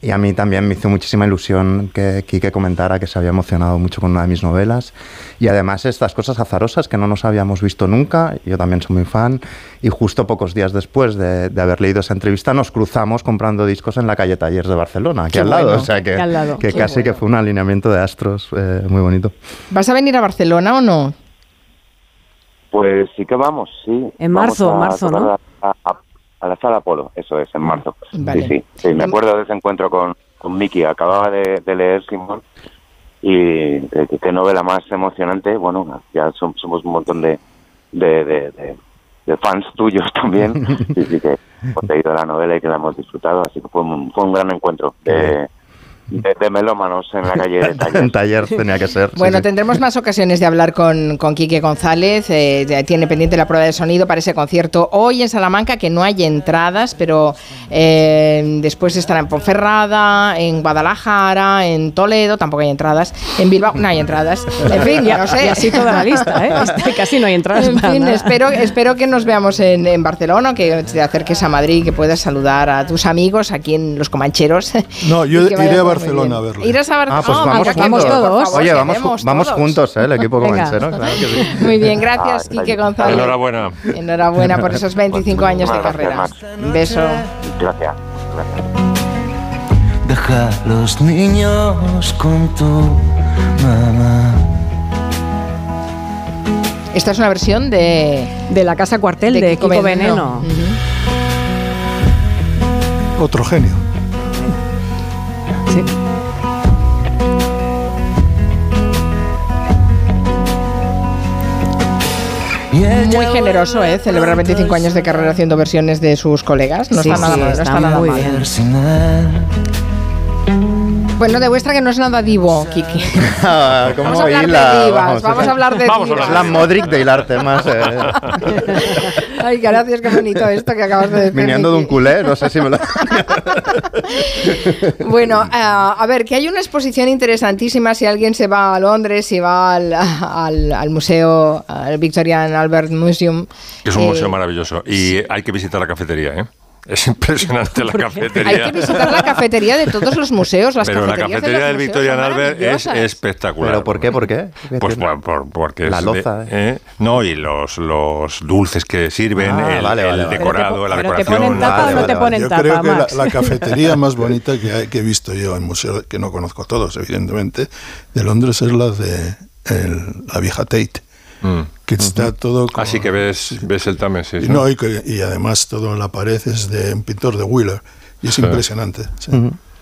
Y a mí también me hizo muchísima ilusión que Quique comentara que se había emocionado mucho con una de mis novelas. Y además estas cosas azarosas que no nos habíamos visto nunca, yo también soy muy fan, y justo pocos días después de, de haber leído esa entrevista nos cruzamos comprando discos en la calle Tallers de Barcelona, aquí Qué al lado. bueno, o sea que, qué al lado, que qué casi que fue un alineamiento de astros eh, muy bonito. ¿Vas a venir a Barcelona o no? Pues sí que vamos, sí. En Vamos marzo, a marzo, ¿no? A, a- a la sala Polo, eso es, en marzo. Vale. Sí, sí, sí, me acuerdo de ese encuentro con, con Miki, acababa de, de leer Simón y eh, qué novela más emocionante, bueno, ya som- somos un montón de, de, de- de- de fans tuyos también, sí, sí, que hemos leído la novela y que la hemos disfrutado, así que fue un, fue un gran encuentro de, de, de melómanos en la calle de Talleres. en taller tenía que ser. sí, Bueno, sí. tendremos más ocasiones de hablar con, con Quique González. eh, tiene pendiente la prueba de sonido para ese concierto hoy en Salamanca, que no hay entradas, pero eh, después estará en Ponferrada, en Guadalajara, en Toledo, tampoco hay entradas. En Bilbao no hay entradas. En fin, ya no sé. Y así toda la lista, ¿eh? Este, casi no hay entradas En fin, nada. espero, espero que nos veamos en, en Barcelona, que te acerques a Madrid, que puedas saludar a tus amigos aquí en Los Comancheros. No, yo iré a muy Barcelona a verle. Irás a Barcelona. Ah, pues vamos juntos. todos. Oye, vamos, vamos juntos, ¿eh? El equipo Venga. comanchero, claro que sí. Muy bien, gracias, Quique González. Enhorabuena. Enhorabuena por esos 25 años de carrera. Un beso. Gracias. gracias. Deja a los niños con tu mamá. Esta es una versión de... De la Casa Cuartel de, Kiko, Veneno. Otro genio. Sí. Muy generoso, ¿eh? Celebrar 25 años de carrera haciendo versiones de sus colegas. No Sí, está nada sí, mal. No está está nada muy mal. Bueno, demuestra que no es nada divo, Kiki. Ah, ¿cómo Vamos a hablar hila? de divas, vamos a hablar de Vamos divas. La Modric de hilar temas. Eh. Ay, gracias, qué bonito esto que acabas de decir. Viniendo de un culé, no sé si me lo... Bueno, ah, a ver, que hay una exposición interesantísima si alguien se va a Londres, si va al, al- al museo, al Victorian Albert Museum. Que es un eh, museo maravilloso. Y hay que visitar la cafetería, ¿eh? Es impresionante la cafetería. Hay que visitar la cafetería de todos los museos, las Pero la cafetería del museos Victorian son Albert es espectacular. ¿Pero por qué? ¿Por qué? ¿Qué Pues por- por- porque La es de- loza, ¿eh? No, y los, los dulces que sirven, Ah, el, vale, el vale, vale. decorado, la Pero te decoración. ponen tapa o no Vale, te vale, ponen Yo tapa, creo que la, Max? la cafetería más bonita que, hay- que he visto yo en museo, que no conozco todos, evidentemente, de Londres es la de el- la vieja Tate, Mm. Que está todo... como- Así que ves, ves el Támesis. y, ¿no? no, y, que- y además toda la pared es de un pintor de Wheeler, y es Sí. impresionante. sí.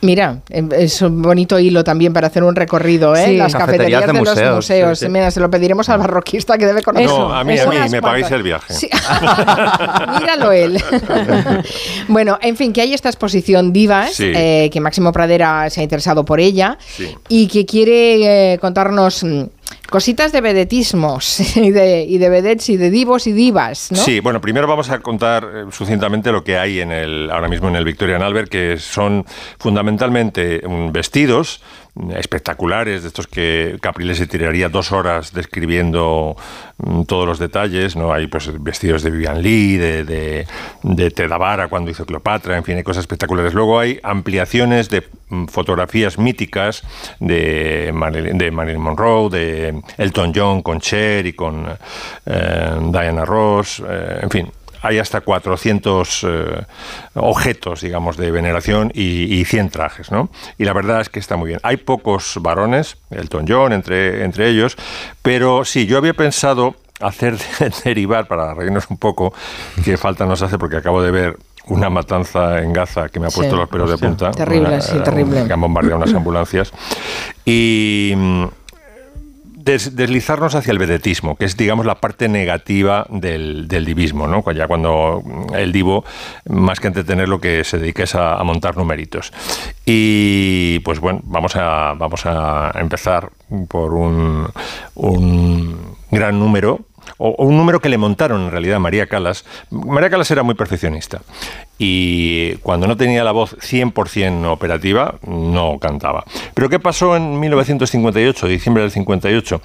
Mira, eh, es un bonito hilo también para hacer un recorrido, ¿eh? Sí. Las Cafeterías cafeterías de, de los museos, museos. sí, sí. Mira, se lo pediremos al barroquista que debe conocer. No, a mí, a mí, me pagáis el viaje. Sí. Míralo él. bueno, en fin, que hay esta exposición Divas, Sí. eh, que Máximo Pradera se ha interesado por ella Sí. y que quiere eh, contarnos mm, cositas de vedetismos y de, y de vedettes y de divos y divas, ¿no? Sí, bueno, primero vamos a contar eh, sucintamente lo que hay en el, ahora mismo en el Victorian Albert, que son fundamentalmente vestidos espectaculares, de estos que Capriles se tiraría dos horas describiendo mm, todos los detalles, ¿no? Hay pues vestidos de Vivian Lee, de, de, de Teda Vara cuando hizo Cleopatra, en fin, hay cosas espectaculares. Luego hay ampliaciones de mm, fotografías míticas de Marilyn, de Marilyn Monroe, de Elton John con Cher y con eh, Diana Ross, eh, en fin. Hay hasta 400 eh, objetos, digamos, de veneración y, y 100 trajes, ¿no? Y la verdad es que está muy bien. Hay pocos varones, Elton John entre, entre ellos, pero sí, yo había pensado hacer derivar, para reírnos un poco, que falta nos hace porque acabo de ver una matanza en Gaza que me ha Sí. puesto los pelos de punta. Terrible, Una- sí, terrible. Que han bombardeado unas ambulancias. Y mm, des- deslizarnos hacia el vedetismo, que es, digamos, la parte negativa del, del divismo, ¿no? Ya cuando mm, el divo, más que entretener, lo que se dedica es a, a montar numeritos. Y, pues bueno, vamos a, vamos a empezar por un, un gran número, o, un número que le montaron en realidad María Calas. María Calas era muy perfeccionista y cuando no tenía la voz 100% operativa, no cantaba. Pero ¿qué pasó en 1958, diciembre del 58?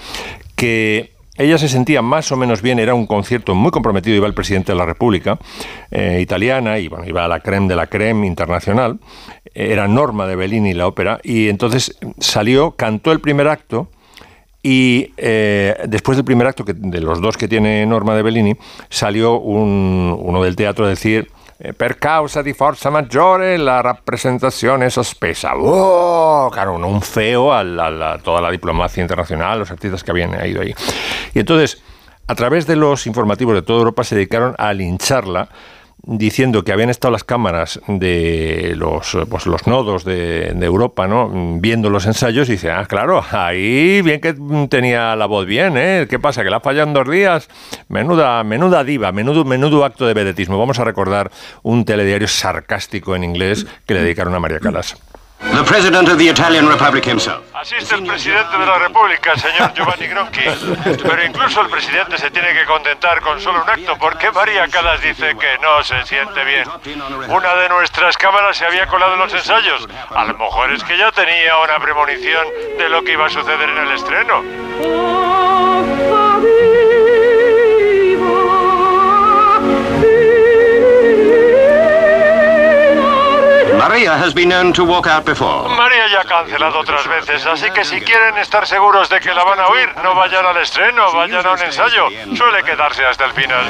Que ella se sentía más o menos bien, era un concierto muy comprometido, iba el presidente de la República eh, italiana, y iba a la creme de la creme internacional, era Norma de Bellini la ópera, y entonces salió, cantó el primer acto, y eh, después del primer acto, de los dos que tiene Norma de Bellini, salió un- uno del teatro a decir... eh, Per causa di forza maggiore la rappresentazione è sospesa. ¡Oh! Claro, un- feo a, la- a toda la diplomacia internacional, los artistas que habían ido ahí. Y entonces, a través de los informativos de toda Europa se dedicaron a lincharla diciendo que habían estado las cámaras de los, pues, los nodos de, Europa, ¿no? Viendo los ensayos y dice, ah, claro, ahí bien que tenía la voz bien, ¿eh? ¿Qué pasa? ¿Que la en dos días? Menuda, menuda diva, menudo, menudo acto de vedetismo. Vamos a recordar un telediario sarcástico en inglés que le dedicaron a María Calas. The President of the Italian Republic himself. Asiste el presidente de la República, señor Giovanni Gronchi. Pero incluso el presidente se tiene que contentar con solo un acto, porque María Calas dice que no se siente bien. Una de nuestras cámaras se había colado en los ensayos. A lo mejor es que ya tenía una premonición de lo que iba a suceder en el estreno. Maria has been known to walk out before. María ya ha cancelado otras veces, así que si quieren estar seguros de que la van a oír, no vayan al estreno, vayan a un ensayo. Suele quedarse hasta el final.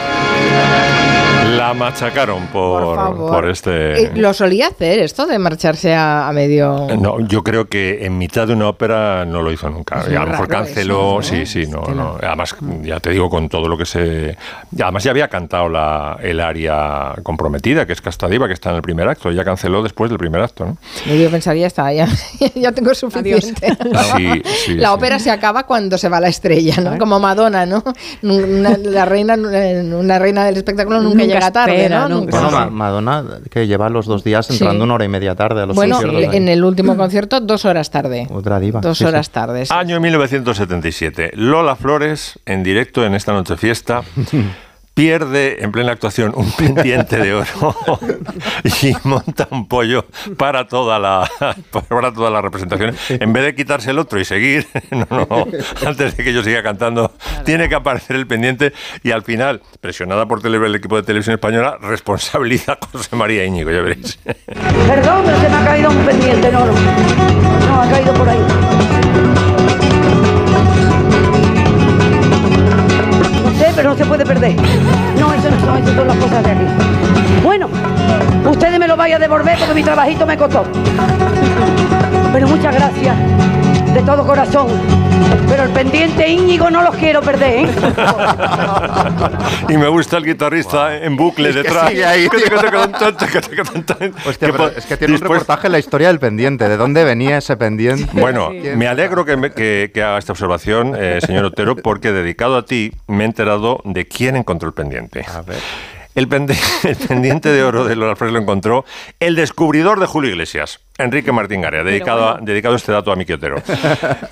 La machacaron por, favor. por este... Eh, Lo solía hacer esto de marcharse a, a medio... No, yo creo que en mitad de una ópera no lo hizo nunca. Y a lo mejor canceló, eso, ¿no? sí, sí, no, no. Además, ya te digo, con todo lo que se... Además ya había cantado la, el aria comprometida, que es Castadiva, que está en el primer acto. Ya canceló después del primer acto, ¿no? Yo pensaría, está, ya, ya tengo suficiente. Sí, sí, la sí. ópera se acaba cuando se va la estrella, ¿no? Como Madonna, ¿no? Una, la reina, una reina del espectáculo nunca, Nunca llega tarde, espera, ¿no? nunca. Bueno, Madonna, que lleva los dos días entrando Sí. una hora y media tarde a los Bueno, en el último concierto, dos horas tarde. Otra diva. Dos sí, sí. horas tarde. sí. Año 1977. Lola Flores, en directo en esta noche fiesta, pierde en plena actuación un pendiente de oro y monta un pollo para toda la para toda la representación. En vez de quitarse el otro y seguir, no, no, antes de que yo siga cantando, tiene que aparecer el pendiente y al final, presionada por tele- el equipo de televisión española, responsabiliza a José María Íñigo, ya veréis. Perdón, pero se me ha caído un pendiente, no, no. No, ha caído por ahí. Pero no se puede perder. No, eso no eso son las cosas de aquí. Bueno, ustedes me lo vayan a devolver porque mi trabajito me costó. Pero muchas gracias, de todo corazón. Pero el pendiente Íñigo no los quiero perder, ¿eh? Y me gusta el guitarrista en bucle Es que detrás. sigue ahí. Hostia, pero es que tiene un reportaje la historia del pendiente. ¿De dónde venía ese pendiente? Bueno, me alegro que, me- que- que haga esta observación, eh, señor Otero, porque dedicado a ti me he enterado de quién encontró el pendiente. El, pende- el pendiente de oro de Lola Flores lo encontró el descubridor de Julio Iglesias, Enrique Martín Garea, dedicado, a, dedicado este dato a Miki Otero.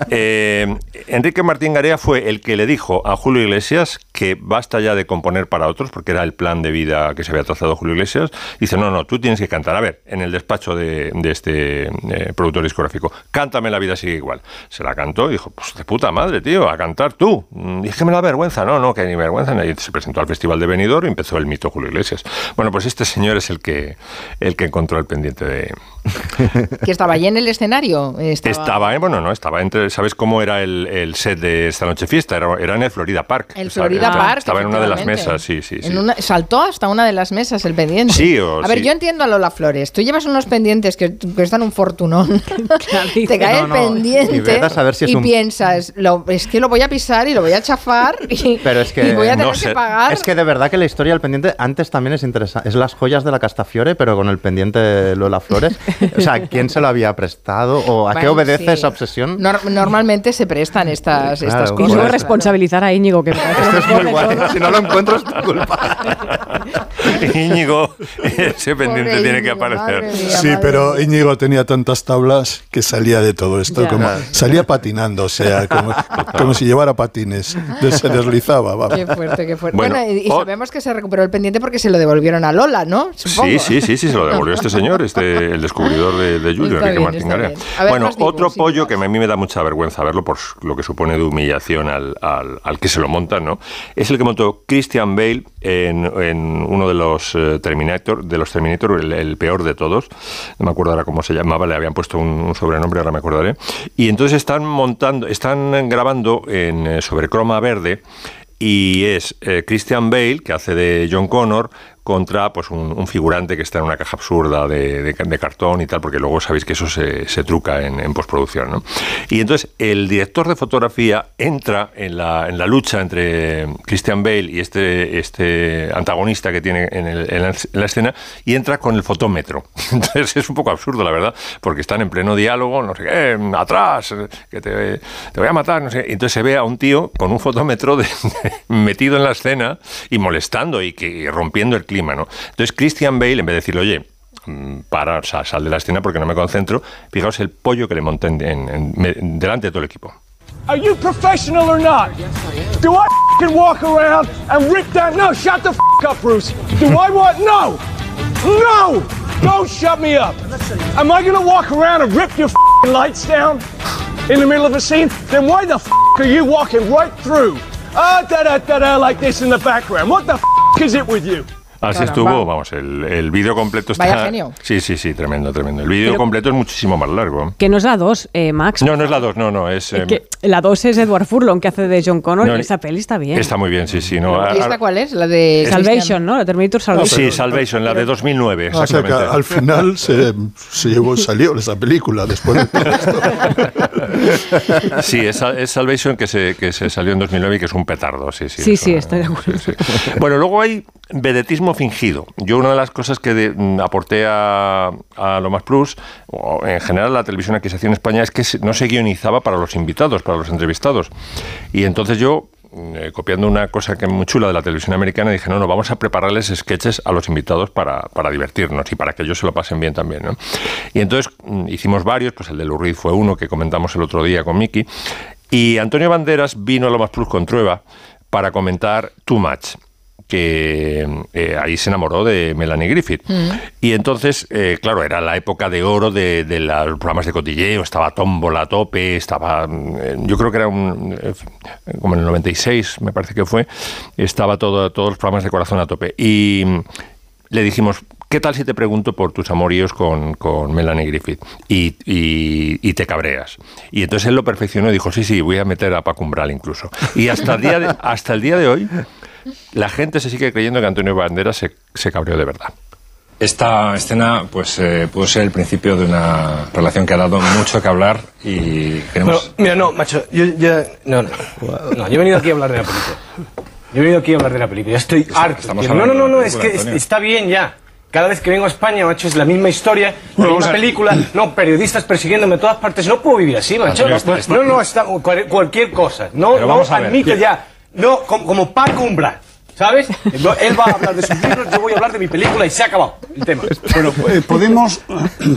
Eh, Enrique Martín Garea fue el que le dijo a Julio Iglesias que basta ya de componer para otros, porque era el plan de vida que se había trazado Julio Iglesias. Dice, no, no, tú tienes que cantar. A ver, en el despacho de, de este eh, productor discográfico, cántame La vida sigue igual. Se la cantó y dijo, pues de puta madre, tío, a cantar tú. Mm, Dije, me da vergüenza. No, no, que ni vergüenza. Y se presentó al Festival de Benidorm y empezó el mito Julio Iglesias. Bueno, pues este señor es el que, el que encontró el pendiente de... Que estaba allí en el escenario. Estaba, Estaba, eh, bueno, no, estaba entre, ¿sabes cómo era el, el set de esta noche fiesta? Era, era en el Florida Park. El Florida estaba- Park, Estaba en una de las mesas, sí, sí, sí. En una- saltó hasta una de las mesas el pendiente. Sí, o a ver, sí. yo entiendo a Lola Flores. Tú llevas unos pendientes que cuestan un fortunón. Te cae No, el no, pendiente vete a saber si es y un- piensas, lo, es que lo voy a pisar y lo voy a chafar y, Pero es que y voy a tener no que pagar. Es que de verdad que la historia del pendiente antes también es interesante. Es las joyas de la Castafiore, pero con el pendiente de Lola Flores. O sea, ¿quién se lo había prestado o a qué obedece sí. esa obsesión? Nor- normalmente se prestan estas, Claro, estas por Y cosas. luego responsabilizar a Íñigo, que Esto es muy guay. Si no lo encuentro es tu culpa. Íñigo, ese pendiente Pobre tiene que aparecer. mía, Sí, madre pero. Íñigo tenía tantas tablas que salía de todo esto, Ya. como Claro. salía patinando, o sea, como, como si llevara patines, se deslizaba. vamos. Qué fuerte, qué fuerte. Bueno, Bueno, y, y o- sabemos que se recuperó el pendiente porque se lo devolvieron a Lola, ¿no? Supongo. Sí, sí, sí, sí, se lo devolvió este señor, este, el descubridor de, de Julio, Enrique bien, Martín Garea. ver, Bueno, digo, otro sí, pollo que a mí me da mucha vergüenza verlo por lo que supone de humillación al, al- al que se lo montan, ¿no? Es el que montó Christian Bale en, en uno de los eh, Terminator, de los Terminator, el, el peor de todos. No me acuerdo ahora cómo se llamaba, le habían puesto un, un sobrenombre, ahora me acordaré. Y entonces están montando, están grabando en eh, sobre croma verde y es eh, Christian Bale, que hace de John Connor, contra pues un, un figurante que está en una caja absurda de, de- de cartón y tal, porque luego sabéis que eso se, se truca en, en postproducción. ¿no? Y entonces el director de fotografía entra en la, en la lucha entre Christian Bale y este, este antagonista que tiene en, el- en la, en la escena y entra con el fotómetro. Entonces es un poco absurdo, la verdad, porque están en pleno diálogo, no sé qué, atrás, que te, te voy a matar, no sé. Y entonces se ve a un tío con un fotómetro de- metido en la escena y molestando y, que, y rompiendo el clima, Entonces Christian Bale, en vez de decirle, oye, mm, para, sal de la escena porque no me concentro, fijaos el pollo que le monté delante de todo el equipo. Are you professional or not? Do I can walk around and rip that? No, shut the up, Bruce. Do I want? No, no, don't shut me up. Am I gonna walk around and rip your lights down in the middle of a scene? Then why the are you walking right through? Da, like this in the background. What the is it with you? Así Caramba. estuvo, vamos, el, el vídeo completo está... Vaya genio. Sí, sí, sí, tremendo, tremendo. El vídeo completo es muchísimo más largo. Que nos da dos, eh, Max. No, no es la 2, no, no, es... eh, Que la dos es Edward Furlong, que hace de John Connor. No, y esa peli está bien. Está muy bien, sí, sí. No, ¿Y esta cuál es? La de Salvation, ¿no? La Terminator Salvation. Sí, Salvation, la de 2009, O sea que exactamente. al final se, se llevó, salió esa película después de todo esto. Sí, es, es Salvation que se, que se salió en 2009 y que es un petardo, sí, sí. Sí, es sí, una- estoy de acuerdo. Bueno, luego hay vedetismo fingido. Yo una de las cosas que de- mm, aporté a, a Lo Más Plus, o en general la televisión aquí se hacía en España, es que se- no se guionizaba para los invitados, para los entrevistados. Y entonces yo, eh, copiando una cosa que es muy chula de la televisión americana, dije, no, no, vamos a prepararles sketches a los invitados para, para divertirnos y para que ellos se lo pasen bien también. ¿no? Y entonces mm, hicimos varios, pues el de Lou Reed fue uno que comentamos el otro día con Miki. Y Antonio Banderas vino a Lo Más Plus con Trueba para comentar Too Much que eh, ahí se enamoró de Melanie Griffith. Y entonces, eh, claro, era la época de oro de, de los programas de cotilleo, estaba Tómbola a tope, estaba, mm, yo creo que era un, eh, como en el 96, me parece que fue, estaba todo, todos los programas de corazón a tope. Y mm, le dijimos, ¿qué tal si te pregunto por tus amoríos con, con Melanie Griffith? Y, y- y te cabreas. Y entonces él lo perfeccionó y dijo, sí, sí, voy a meter a Paco Umbral incluso. Y hasta el día de, hasta el día de hoy, la gente se sigue creyendo que Antonio Banderas se, se cabreó de verdad. Esta escena pues eh, pudo ser el principio de una relación que ha dado mucho que hablar y Bueno, queremos... mira, no, macho, yo ya. No, no. No, yo he venido aquí a hablar de la película. Yo he venido aquí a hablar de la película. Ya estoy harto. No, no, no, no, la es que Antonio. está bien ya. Cada vez que vengo a España, macho, es la misma historia, la Bueno, misma vamos a- película, no, periodistas persiguiéndome en todas partes. No puedo vivir así, macho. Antonio, No, está- está- no, no, está, cual- cualquier cosa. No, no vamos a admito ¿quién- ya. No, como, como Paco Umbral. ¿Sabes? Él va a hablar de sus libros, yo voy a hablar de mi película y se ha acabado el tema. Bueno, eh, podemos.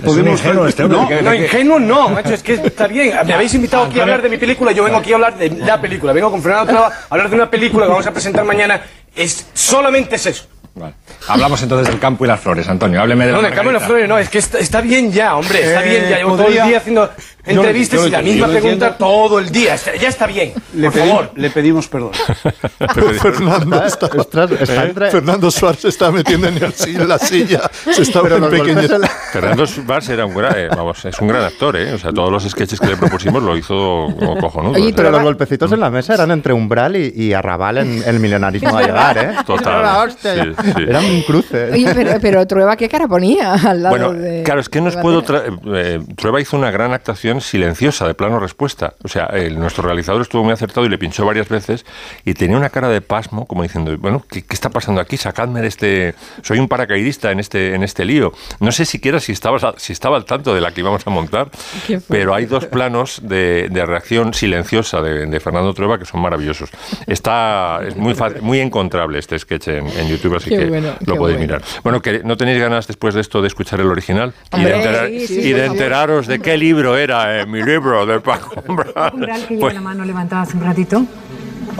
podemos ingenuo este hombre, no, que- No, ingenuo no, macho, es que está bien. Me habéis invitado aquí a hablar de mi película, yo vengo aquí a hablar de la película. Vengo con Fernando Traba a hablar de una película que vamos a presentar mañana. Es solamente es eso. Vale. Hablamos entonces del campo y las flores, Antonio. Hábleme de No, la de Carmen Margarita. Flores, no, es que está, está bien ya, hombre, está Eh, bien ya. Llevo todo podría- el día haciendo entrevistas y la misma pregunta entiendo. todo el día. Ya está bien, Le, por pedi- favor. le pedimos perdón. Fernando, está, entre- Fernando Suárez se está metiendo en, el la silla. Se está Fernando Vars era un gran, eh, vamos, es un gran actor, ¿eh? O sea, todos los sketches que le propusimos lo hizo como cojonudo. Oye, o sea. pero los golpecitos en la mesa eran entre Umbral y, y Arrabal en el milenarismo a llegar, ¿eh? Total. Sí, sí. Era un cruce. Oye, pero, pero Trueba, ¿qué cara ponía al lado Bueno, de. claro, es que no os puedo... Tra- eh, Trueba hizo una gran actuación silenciosa, de plano respuesta. O sea, el- nuestro realizador estuvo muy acertado y le pinchó varias veces y tenía una cara de pasmo, como diciendo, bueno, ¿qué, qué está pasando aquí? Sacadme de este... Soy un paracaidista en este, en este lío. No sé siquiera si estaba, si estaba al tanto de la que íbamos a montar, pero hay dos planos de, de reacción silenciosa de, de Fernando Trueba que son maravillosos. Está... Es muy, fa- muy encontrable este sketch en, en YouTube, así Qué que bueno, lo podéis bueno. mirar. Bueno, que ¿no tenéis ganas después de esto de escuchar el original? y de, Hombre, enterar- sí, sí, y de enteraros de qué libro era eh, mi libro de Paco Umbral. Umbral, que lleva Pues- la mano levantada hace un ratito.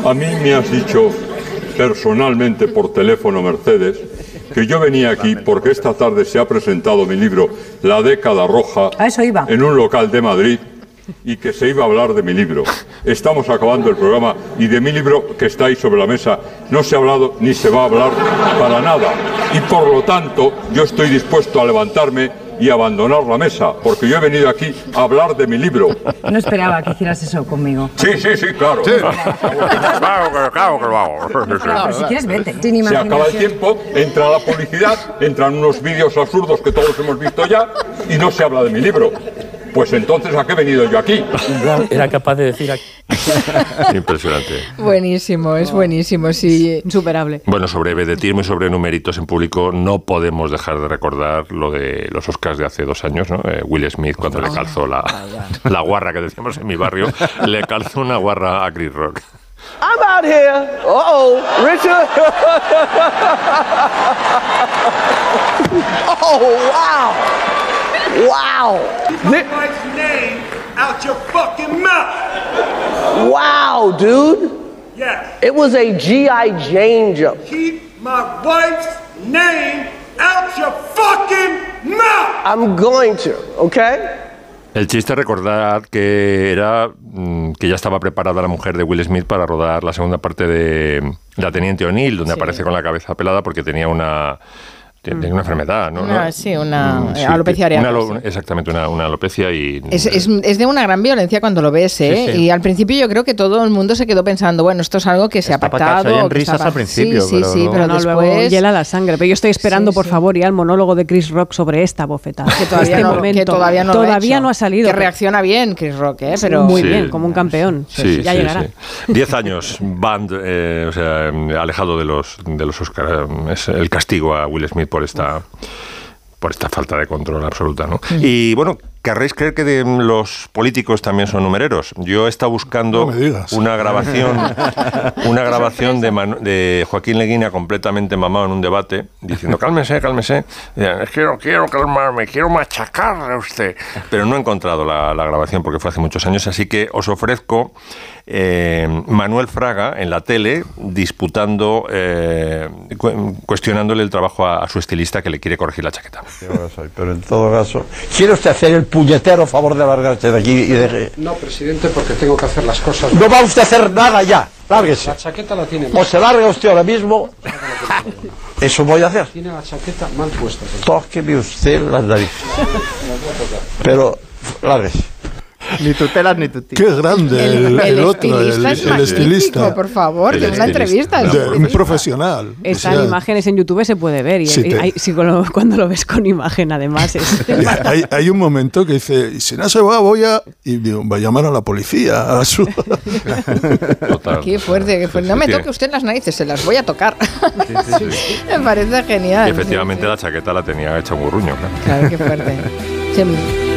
A mí me has dicho personalmente por teléfono, Mercedes, que yo venía aquí porque esta tarde se ha presentado mi libro La década roja A eso iba. en un local de Madrid y que se iba a hablar de mi libro. Estamos acabando el programa y de mi libro que está ahí sobre la mesa no se ha hablado ni se va a hablar para nada. Y por lo tanto yo estoy dispuesto a levantarme y abandonar la mesa, porque yo he venido aquí a hablar de mi libro. No esperaba que hicieras eso conmigo. Sí, sí, sí, claro. Claro que, claro que lo hago. Pero si quieres, vete. Sin Se acaba el tiempo, entra la publicidad, entran unos vídeos absurdos que todos hemos visto ya y no se habla de mi libro. Pues entonces, ¿a qué he venido yo aquí? Era capaz de decir aquí. Impresionante. Buenísimo, es buenísimo, sí. Insuperable. Bueno, sobre vedetismo y sobre numeritos en público, no podemos dejar de recordar lo de los Oscars de hace dos años, ¿no? Eh, Will Smith, cuando le calzó la, la guarra que decíamos en mi barrio, le calzó una guarra a Chris Rock. I'm out here. Uh oh, Richard. oh, wow. Wow. Keep wife's name out your fucking mouth. Wow, dude. Yes. It was a G.I. Jane jump. Keep my wife's name out your fucking mouth. I'm going to, okay? El chiste, recordad que era mm, que ya estaba preparada la mujer de Will Smith para rodar la segunda parte de La Teniente O'Neill, donde aparece con la cabeza pelada porque tenía una, tenía una enfermedad, ¿no? Una- ¿No? sí, una Mm, eh, sí, alopecia una areata. alo- Exactamente, una, una alopecia y... Es, es- es de una gran violencia cuando lo ves, ¿eh? Sí, sí. Y al principio yo creo que todo el mundo se quedó pensando, bueno, esto es algo que se Estaba ha pactado. que risas estaba- al principio, Sí, sí, pero sí, no. pero No, luego después... hiela la sangre. Pero yo estoy esperando, Sí, por sí. favor, ya el monólogo de Chris Rock sobre esta bofetada. Que todavía, Este no, momento. que todavía no ha Todavía hecho. no ha salido. Que reacciona bien Chris Rock, ¿eh? Pero... Muy Sí. bien, como un campeón. Sí, ya sí, llegará. sí. Diez años, banned, eh, o sea, eh, alejado de los, de los Oscar. eh, Es el castigo a Will Smith por esta, por esta falta de control absoluta, ¿no? Y bueno, ¿querréis creer que de- los políticos también son numereros? Yo he estado buscando No una grabación, una grabación de, Manu- de Joaquín Leguina completamente mamado en un debate, diciendo, cálmese, cálmese. No quiero calmarme, quiero machacarle a usted. Pero no he encontrado la, la grabación porque fue hace muchos años, así que os ofrezco eh, Manuel Fraga en la tele disputando, eh, cu- cuestionándole el trabajo a, a su estilista que le quiere corregir la chaqueta. Pero en todo caso, ¿quiere usted hacer el puñetero favor de largarse de aquí y de... No, presidente, porque tengo que hacer las cosas. No va usted a hacer nada ya, lárguese. La chaqueta la tiene O se larga usted ahora mismo. Eso voy a hacer. Tiene la chaqueta mal puesta. Tóqueme usted las narices. Pero, lárguese. Ni tutelas ni tu Qué grande el, el otro, el, estilista es el estilista. por favor, El de una entrevista. De- un profesional. Está O en sea, imágenes en YouTube, se puede ver. Y, Sí, y te- hay- si con lo- cuando lo ves con imagen, además, es. hay, hay un momento que dice, "Y si no se va, voy a... Y digo, va a llamar a la policía. A su... Qué fuerte, qué fuerte. No me toque usted las narices, se las voy a tocar. me parece genial. Y efectivamente la chaqueta la tenía hecha un gurruño, claro. Claro, qué fuerte.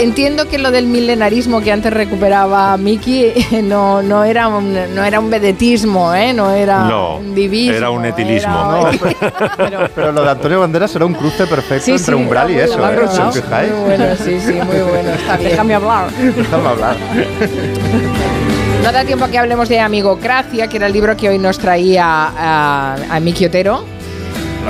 Entiendo que lo del milenarismo que antes recuperaba Miki no, no, era un, no era un vedetismo, ¿eh? no era No, un divismo. era un etilismo. era- Pero lo de Antonio Banderas era un cruce perfecto Sí, entre sí, umbral y eso, bueno, ¿eh? Si ¿no? os fijáis. Muy bueno, sí, sí, muy bueno. Está bien. Déjame hablar. Déjame hablar. No da tiempo a que hablemos de Amigocracia, que era el libro que hoy nos traía a, a Miki Otero.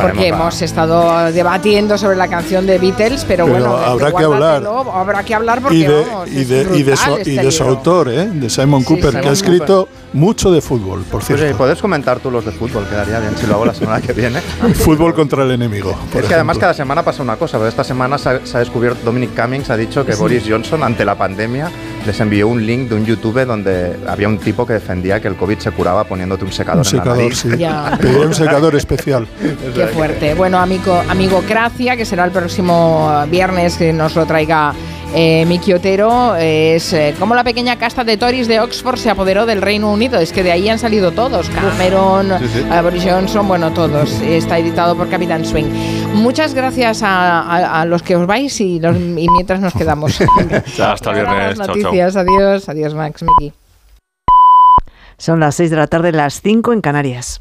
Porque hemos estado debatiendo sobre la canción de Beatles, pero, Pero bueno, habrá que guárdatelo, Habrá que hablar porque y de, vamos, y es de, y de su, brutal y este de su autor, ¿eh? de Simon Sí, Cooper, Simon que ha escrito mucho de fútbol, por Pues, cierto. eh, puedes comentar tú los de fútbol, quedaría bien si lo hago la semana que viene. Fútbol contra el enemigo. por Es que además cada semana pasa una cosa, pero esta semana se ha, se ha descubierto, Dominic Cummings ha dicho que Sí. Boris Johnson ante la pandemia les envió un link de un YouTube donde había un tipo que defendía que el COVID se curaba poniéndote un secador, Un en la secador, nariz. sí. Ya. Pediría un secador especial. Qué fuerte. Bueno, amigo, Amigocracia, que será el próximo viernes que nos lo traiga eh, Miki Otero, es eh, como la pequeña casta de Tories de Oxford se apoderó del Reino Unido. Es que de ahí han salido todos. Cameron, Sí, sí. eh, Boris Johnson, bueno, todos. Está editado por Capitán Swing. Muchas gracias a, a- a los que os vais y, los- y mientras nos quedamos. Hasta el viernes. Las Chao, chao. noticias. Adiós. Adiós, Max, Miki. Son las 6 de la tarde, las 5 en Canarias.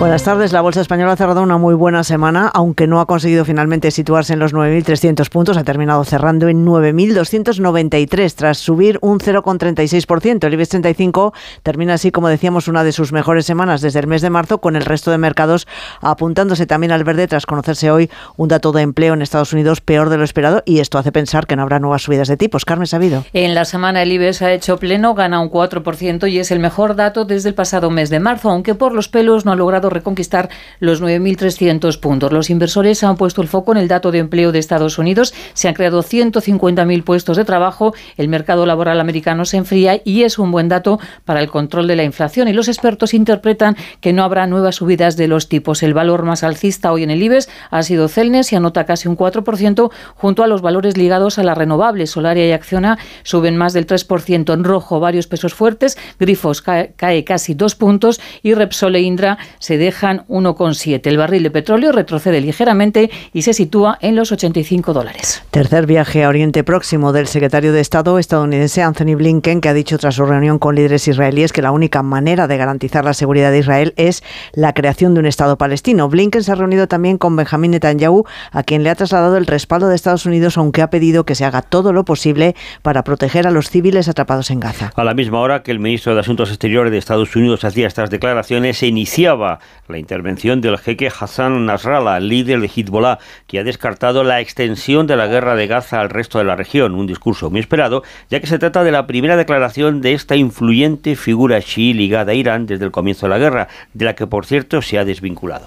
Buenas tardes. La Bolsa Española ha cerrado una muy buena semana, aunque no ha conseguido finalmente situarse en los 9.300 puntos. Ha terminado cerrando en 9.293 tras subir un 0,36%. El IBEX 35 termina así, como decíamos, una de sus mejores semanas desde el mes de marzo, con el resto de mercados apuntándose también al verde tras conocerse hoy un dato de empleo en Estados Unidos peor de lo esperado y esto hace pensar que no habrá nuevas subidas de tipos. Carmen Sabido. En la semana el IBEX ha hecho pleno, gana un 4% y es el mejor dato desde el pasado mes de marzo, aunque por los pelos no ha logrado reconquistar los 9.300 puntos. Los inversores han puesto el foco en el dato de empleo de Estados Unidos. Se han creado 150.000 puestos de trabajo. El mercado laboral americano se enfría y es un buen dato para el control de la inflación. Y los expertos interpretan que no habrá nuevas subidas de los tipos. El valor más alcista hoy en el IBEX ha sido Celnes y anota casi un 4% junto a los valores ligados a las renovables. Solaria y Acciona suben más del 3%. En rojo varios pesos fuertes. Grifos cae, cae casi dos puntos y Repsol e Indra se dejan 1,7. El barril de petróleo retrocede ligeramente y se sitúa en los 85 dólares. Tercer viaje a Oriente Próximo del secretario de Estado estadounidense Anthony Blinken, que ha dicho tras su reunión con líderes israelíes que la única manera de garantizar la seguridad de Israel es la creación de un Estado palestino. Blinken se ha reunido también con Benjamín Netanyahu, a quien le ha trasladado el respaldo de Estados Unidos, aunque ha pedido que se haga todo lo posible para proteger a los civiles atrapados en Gaza. A la misma hora que el ministro de Asuntos Exteriores de Estados Unidos hacía estas declaraciones, se iniciaba la intervención del jeque Hassan Nasrallah, líder de Hezbollah, que ha descartado la extensión de la guerra de Gaza al resto de la región, un discurso muy esperado, ya que se trata de la primera declaración de esta influyente figura chií ligada a Irán desde el comienzo de la guerra, de la que por cierto se ha desvinculado.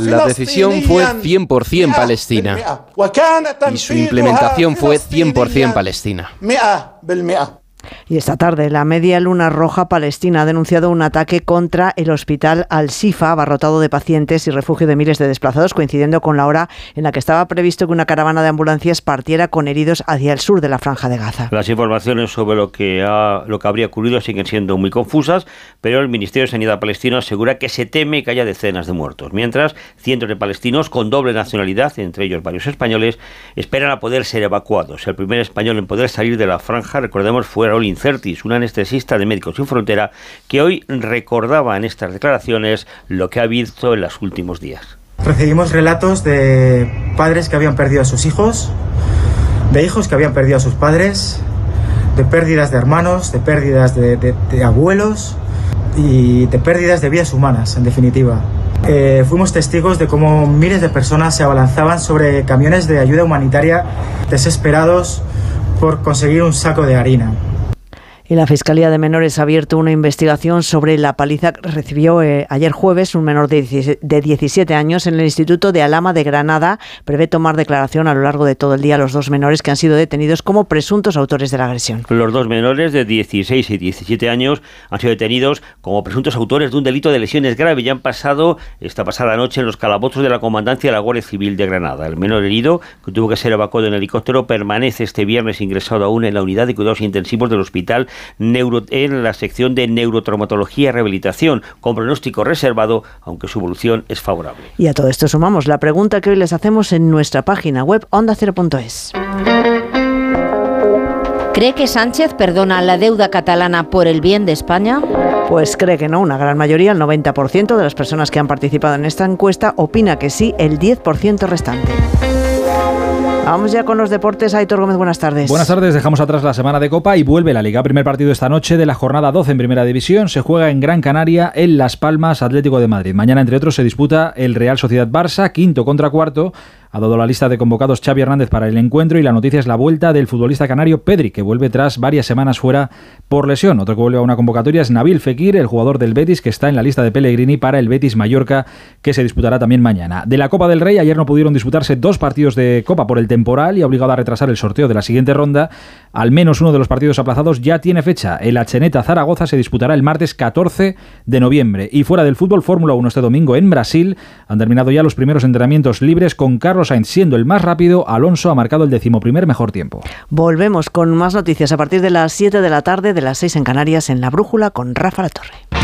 La decisión fue 100% palestina y su implementación fue 100% palestina. Y esta tarde, la Media Luna Roja Palestina ha denunciado un ataque contra el hospital Al-Shifa, abarrotado de pacientes y refugio de miles de desplazados, coincidiendo con la hora en la que estaba previsto que una caravana de ambulancias partiera con heridos hacia el sur de la Franja de Gaza. Las informaciones sobre lo que, ha, lo que habría ocurrido siguen siendo muy confusas, pero el Ministerio de Sanidad palestino asegura que se teme que haya decenas de muertos, mientras cientos de palestinos con doble nacionalidad, entre ellos varios españoles, esperan a poder ser evacuados. El primer español en poder salir de la franja, recordemos, fue Raúl Incertis, un anestesista de Médicos Sin Frontera, que hoy recordaba en estas declaraciones lo que ha visto en los últimos días. Recibimos relatos de padres que habían perdido a sus hijos, de hijos que habían perdido a sus padres, de pérdidas de hermanos, de pérdidas de, de, de abuelos y de pérdidas de vidas humanas, en definitiva. Eh, fuimos testigos de cómo miles de personas se abalanzaban sobre camiones de ayuda humanitaria desesperados por conseguir un saco de harina. Y la Fiscalía de Menores ha abierto una investigación sobre la paliza que recibió eh, ayer jueves un menor de 17, de 17 años en el Instituto de Alama de Granada. Prevé tomar declaración a lo largo de todo el día los dos menores que han sido detenidos como presuntos autores de la agresión. Los dos menores de 16 y 17 años han sido detenidos como presuntos autores de un delito de lesiones graves y han pasado esta pasada noche en los calabozos de la Comandancia de la Guardia Civil de Granada. El menor herido, que tuvo que ser evacuado en helicóptero, permanece este viernes ingresado aún en la unidad de cuidados intensivos del hospital neuro, en la sección de neurotraumatología y rehabilitación, con pronóstico reservado, aunque su evolución es favorable. Y a todo esto sumamos la pregunta que hoy les hacemos en nuestra página web ondacero.es. ¿Cree que Sánchez perdona la deuda catalana por el bien de España? Pues cree que no. Una gran mayoría, el 90% de las personas que han participado en esta encuesta, opina que sí, el 10% restante. Vamos ya con los deportes. Aitor Gómez, buenas tardes. Buenas tardes. Dejamos atrás la semana de Copa y vuelve la Liga. Primer partido esta noche de la jornada 12 en Primera División. Se juega en Gran Canaria, en Las Palmas, Atlético de Madrid. Mañana, entre otros, se disputa el Real Sociedad Barça, quinto contra cuarto. Ha dado la lista de convocados Xavi Hernández para el encuentro y la noticia es la vuelta del futbolista canario Pedri, que vuelve tras varias semanas fuera por lesión. Otro que vuelve a una convocatoria es Nabil Fekir, el jugador del Betis, que está en la lista de Pellegrini para el Betis Mallorca, que se disputará también mañana. De la Copa del Rey, ayer no pudieron disputarse dos partidos de Copa por el temporal y ha obligado a retrasar el sorteo de la siguiente ronda. Al menos uno de los partidos aplazados ya tiene fecha. El Acheneta Zaragoza se disputará el martes 14 de noviembre. Y fuera del fútbol, Fórmula 1 este domingo en Brasil. Han terminado ya los primeros entrenamientos libres con Carlos Sainz siendo el más rápido. Alonso ha marcado el decimoprimer mejor tiempo. Volvemos con más noticias a partir de las 7 de la tarde, de las 6 en Canarias, en La Brújula con Rafa La Torre.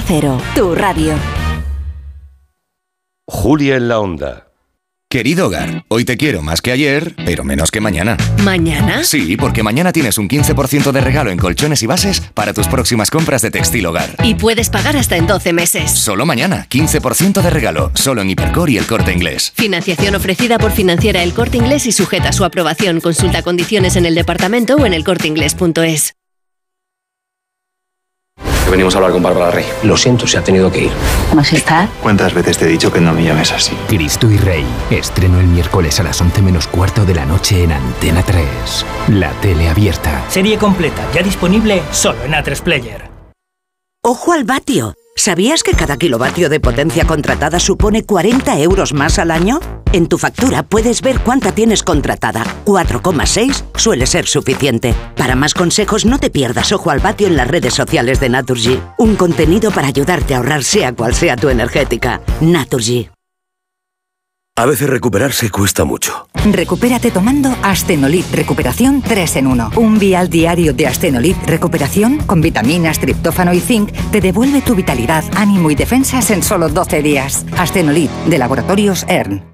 Cero, tu radio. Julia en la onda. Querido hogar, hoy te quiero más que ayer, pero menos que mañana. ¿Mañana? Sí, porque mañana tienes un 15% de regalo en colchones y bases para tus próximas compras de textil hogar. Y puedes pagar hasta en 12 meses. Solo mañana, 15% de regalo, solo en Hipercor y el corte inglés. Financiación ofrecida por Financiera El Corte Inglés y sujeta a su aprobación. Consulta condiciones en el departamento o en elcorteinglés.es. Que venimos a hablar con Bárbara Rey. Lo siento, se ha tenido que ir. ¿Cómo está? ¿Cuántas veces te he dicho que no me llames así? Cristo y Rey. Estreno el miércoles a las 11 menos cuarto de la noche en Antena 3. La tele abierta. Serie completa, ya disponible solo en A3 Player. Ojo al vatio. ¿Sabías que cada kilovatio de potencia contratada supone 40 euros más al año? En tu factura puedes ver cuánta tienes contratada. 4,6 suele ser suficiente. Para más consejos no te pierdas Ojo al Vatio en las redes sociales de Naturgy. Un contenido para ayudarte a ahorrar sea cual sea tu energética. Naturgy. A veces recuperarse cuesta mucho. Recupérate tomando Astenolit Recuperación 3 en 1. Un vial diario de Astenolit Recuperación con vitaminas, triptófano y zinc te devuelve tu vitalidad, ánimo y defensas en solo 12 días. Astenolit de Laboratorios ERN.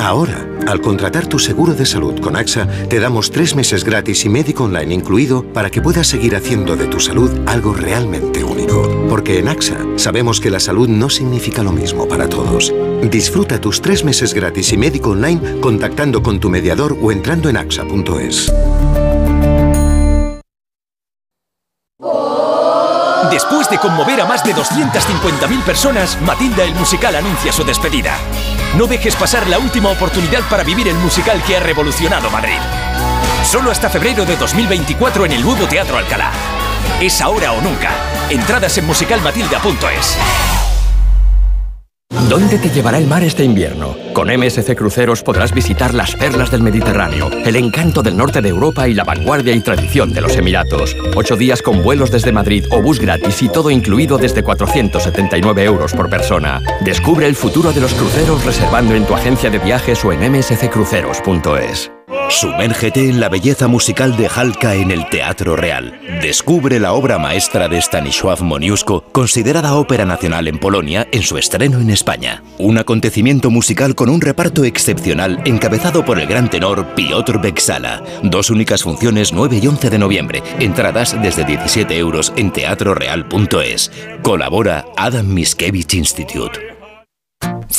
Ahora, al contratar tu seguro de salud con AXA, te damos tres meses gratis y médico online incluido para que puedas seguir haciendo de tu salud algo realmente único. Porque en AXA sabemos que la salud no significa lo mismo para todos. Disfruta tus tres meses gratis y médico online contactando con tu mediador o entrando en AXA.es. Después de conmover a más de 250.000 personas, Matilda el musical anuncia su despedida. No dejes pasar la última oportunidad para vivir el musical que ha revolucionado Madrid. Solo hasta febrero de 2024 en el nuevo Teatro Alcalá. Es ahora o nunca. Entradas en musicalmatilda.es. ¿Dónde te llevará el mar este invierno? Con MSC Cruceros podrás visitar las perlas del Mediterráneo, el encanto del norte de Europa y la vanguardia y tradición de los Emiratos. Ocho días con vuelos desde Madrid o bus gratis y todo incluido desde 479 euros por persona. Descubre el futuro de los cruceros reservando en tu agencia de viajes o en msccruceros.es. Sumérgete en la belleza musical de Halka en el Teatro Real. Descubre la obra maestra de Stanisław Moniuszko, considerada ópera nacional en Polonia, en su estreno en España. Un acontecimiento musical con un reparto excepcional encabezado por el gran tenor Piotr Beksala. Dos únicas funciones 9 y 11 de noviembre. Entradas desde 17 euros en teatroreal.es. Colabora Adam Miskevich Institute.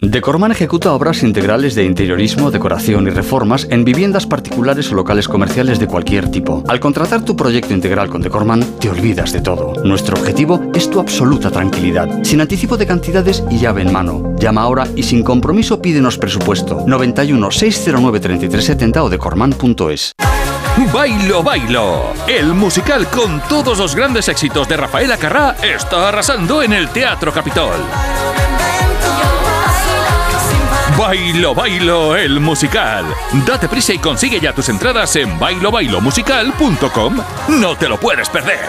Decorman ejecuta obras integrales de interiorismo, decoración y reformas en viviendas particulares o locales comerciales de cualquier tipo. Al contratar tu proyecto integral con Decorman, te olvidas de todo. Nuestro objetivo es tu absoluta tranquilidad, sin anticipo de cantidades y llave en mano. Llama ahora y sin compromiso pídenos presupuesto. 91 609 3370 o decorman.es. Bailo Bailo, el musical con todos los grandes éxitos de Rafaela Carrá está arrasando en el Teatro Capitol. Bailo Bailo el musical. Date prisa y consigue ya tus entradas en bailobailomusical.com. No te lo puedes perder.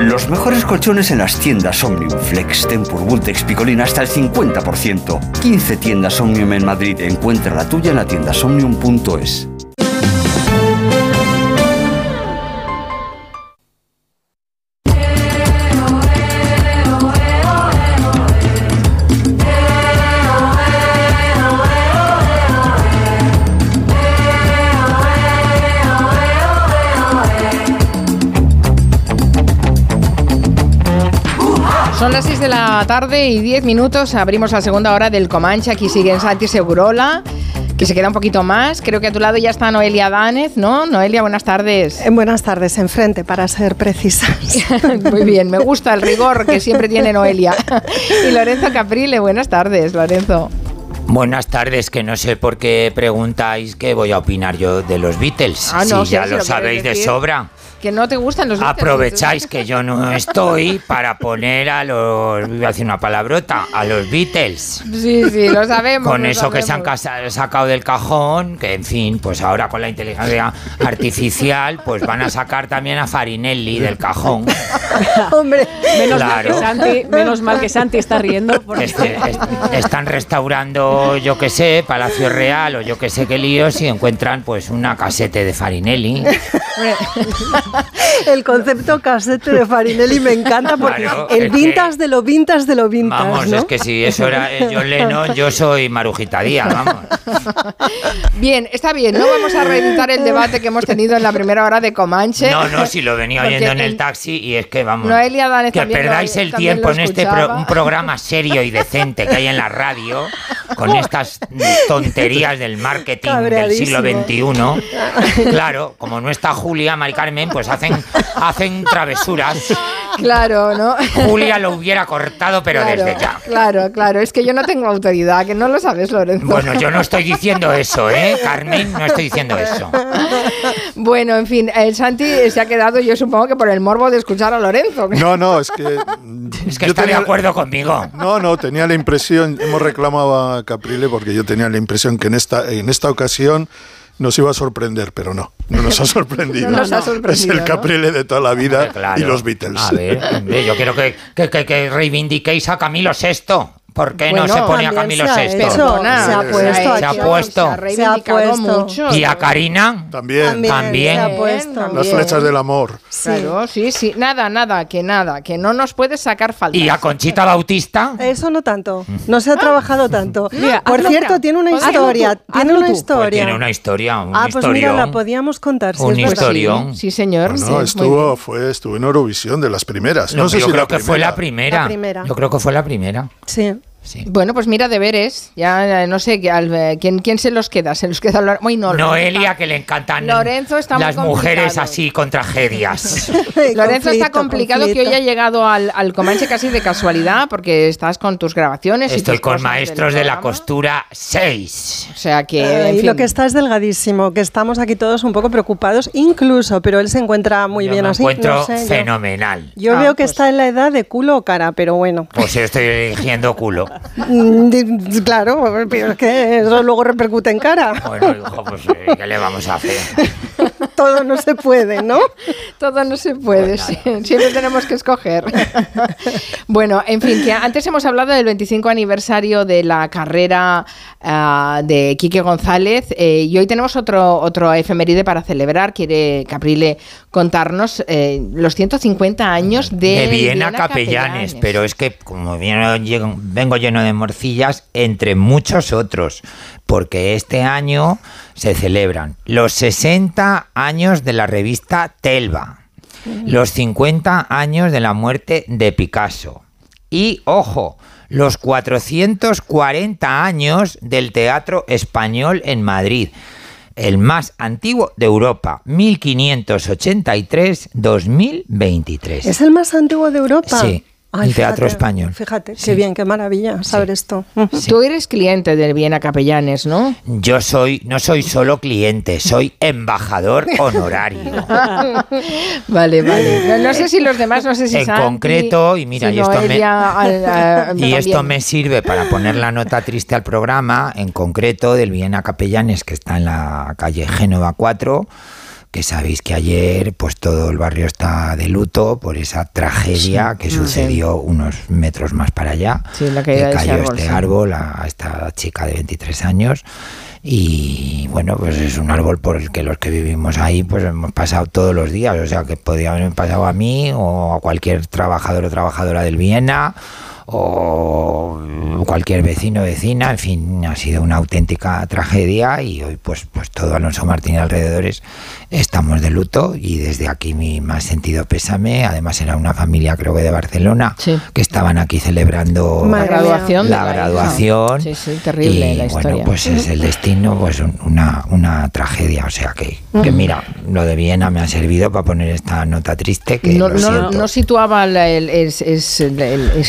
Los mejores colchones en las tiendas Omnium, Flex, Tempur, Vultex, Picolina hasta el 50%. 15 tiendas Omnium en Madrid. Encuentra la tuya en la tienda somnium.es. Son las 6 de la tarde y 10 minutos. Abrimos la segunda hora del Comanche. Aquí sigue Santi Segurola, que se queda un poquito más. Creo que a tu lado ya está Noelia Dánez, ¿no? Noelia, buenas tardes. Eh, buenas tardes, enfrente, para ser precisas. Muy bien, me gusta el rigor que siempre tiene Noelia. y Lorenzo Caprile, buenas tardes, Lorenzo. Buenas tardes, que no sé por qué preguntáis qué voy a opinar yo de los Beatles. Ah, no, si sí, ya sí, lo lo sabéis de sobra. Que no te gustan los Beatles. Aprovecháis que yo no estoy para poner a los. Voy a decir una palabrota. A los Beatles. Sí, sí, lo sabemos. Con lo eso que se han sacado del cajón, que en fin, pues ahora con la inteligencia artificial, pues van a sacar también a Farinelli del cajón. Hombre, Menos mal que Claro. Santi, menos mal que Santi está riendo. Porque... Este- est- están restaurando, yo que sé, Palacio Real o yo que sé qué líos y encuentran pues una casete de Farinelli. el concepto casete de Farinelli me encanta porque Claro, el es que- vintage de lo vintage de lo vintage, Vamos, ¿no? es que si eso era eh, John Lennon, yo soy Marujita Díaz, vamos. Bien, está bien. No vamos a reeditar el debate que hemos tenido en la primera hora de Comanche. No, no, si lo venía Porque oyendo en el el- taxi y es que vamos. Noelia Danez que lo- perdáis el tiempo en este pro- un programa serio y decente que hay en la radio con estas tonterías del marketing del siglo XXI. Claro, como no está Julia, Mari Carmen, pues hacen, hacen travesuras. Claro, ¿no? Julia lo hubiera cortado, pero claro, desde ya. Claro, claro. Es que yo no tengo autoridad, que no lo sabes, Lorenzo. Bueno, yo no estoy diciendo eso, ¿eh, Carmen? No estoy diciendo eso. Bueno, en fin, el Santi se ha quedado, yo supongo que por el morbo de escuchar a Lorenzo. No, no, es que. Es que está de acuerdo conmigo. No, no, tenía la impresión, hemos reclamado a Caprile porque yo tenía la impresión que en esta, en esta ocasión nos iba a sorprender, pero no, no nos ha sorprendido. No nos ha Es el ¿no? Caprile de toda la vida Claro. y los Beatles. A ver, yo quiero que, que, que- que reivindiquéis a Camilo VI. ¿Por qué no se pone a Camilo se VI? Perdona, se ha puesto Se ha puesto. Se ha Se puesto. mucho. ¿Y a Karina? También. También. se ha puesto. Las flechas del amor. Claro, sí, sí. Nada, nada, que nada, que no nos puedes sacar faltas. ¿Y a Conchita Bautista? Eso no tanto, no se ha trabajado tanto. Mira, Por cierto, tiene una Hazlo historia, tiene una tú. Pues historia. tiene una historia, un ah, pues mira, la podíamos contar. Si Un historión. Sí, señor. No, sí, estuvo, fue, estuvo en Eurovisión de las primeras. No, No, sé yo si creo la que fue la primera. La primera. Yo creo que fue la primera. Sí. Bueno, pues mira, deberes. Ya no sé eh, ¿quién, quién se los queda. Se los queda Lore- Uy, no, Noelia, que le encantan Lorenzo está muy las mujeres así con tragedias. Lorenzo está Conflicto, complicado que hoy ha llegado al, al Comanche casi de casualidad porque estás con tus grabaciones. y Estoy tus con maestros de la costura 6. O sea que. Eh, en y lo que está es delgadísimo, que estamos aquí todos un poco preocupados, incluso, pero él se encuentra muy Yo bien me así. encuentro no sé, yo- fenomenal. Yo, Ah, veo que pues- está en la edad de culo o cara, pero bueno. Pues yo estoy eligiendo culo. Mm, di- Claro, pero es que eso luego repercute en cara. Bueno, hijo, pues eh, ¿qué le vamos a hacer? Todo no se puede, ¿no? Todo no se puede, Pues sí. siempre tenemos que escoger. bueno, en fin, que antes hemos hablado del 25 aniversario de la carrera ah, de Quique González eh, y hoy tenemos otro, otro efeméride para celebrar. Quiere Caprile contarnos eh, los 150 años de, de Viena Capellanes, pero es que como vengo lleno de morcillas, entre muchos otros, porque este año se celebran los 60 años de la revista Telva, los 50 años de la muerte de Picasso y, ojo, los 440 años del Teatro Español en Madrid. el más antiguo de Europa, 1583-2023. ¿Es el más antiguo de Europa? Sí. Ay, el teatro fíjate, español. Fíjate, qué bien, qué maravilla saber esto. Tú eres cliente del Viena Capellanes, ¿no? Yo soy, no soy solo cliente, soy embajador honorario. vale, vale. No, no sé si los demás, no sé si en Santi, concreto, y mira, si y esto, me, al- y esto me sirve para poner la nota triste al programa, en concreto del Viena Capellanes, que está en la calle Génova 4, que sabéis que ayer pues todo el barrio está de luto por esa tragedia Sí. que Mm. sucedió unos metros más para allá. Sí, la caída que de cayó árbol, este sí. árbol a esta chica de 23 años y bueno pues es un árbol por el que los que vivimos ahí pues hemos pasado todos los días o sea que podría haber pasado a mí o a cualquier trabajador o trabajadora del Viena o cualquier vecino vecina, en fin, ha sido una auténtica tragedia y hoy pues pues todo Alonso Martín y alrededores estamos de luto y desde aquí mi más sentido pésame, además era una familia creo que de Barcelona que estaban aquí celebrando La graduación de la la hija. graduación Sí, sí, terrible y la bueno historia. pues es el destino pues un- una, una tragedia o sea que, que mira lo de Viena me ha servido para poner esta nota triste que No, lo no, situaba la- el, es- es- el,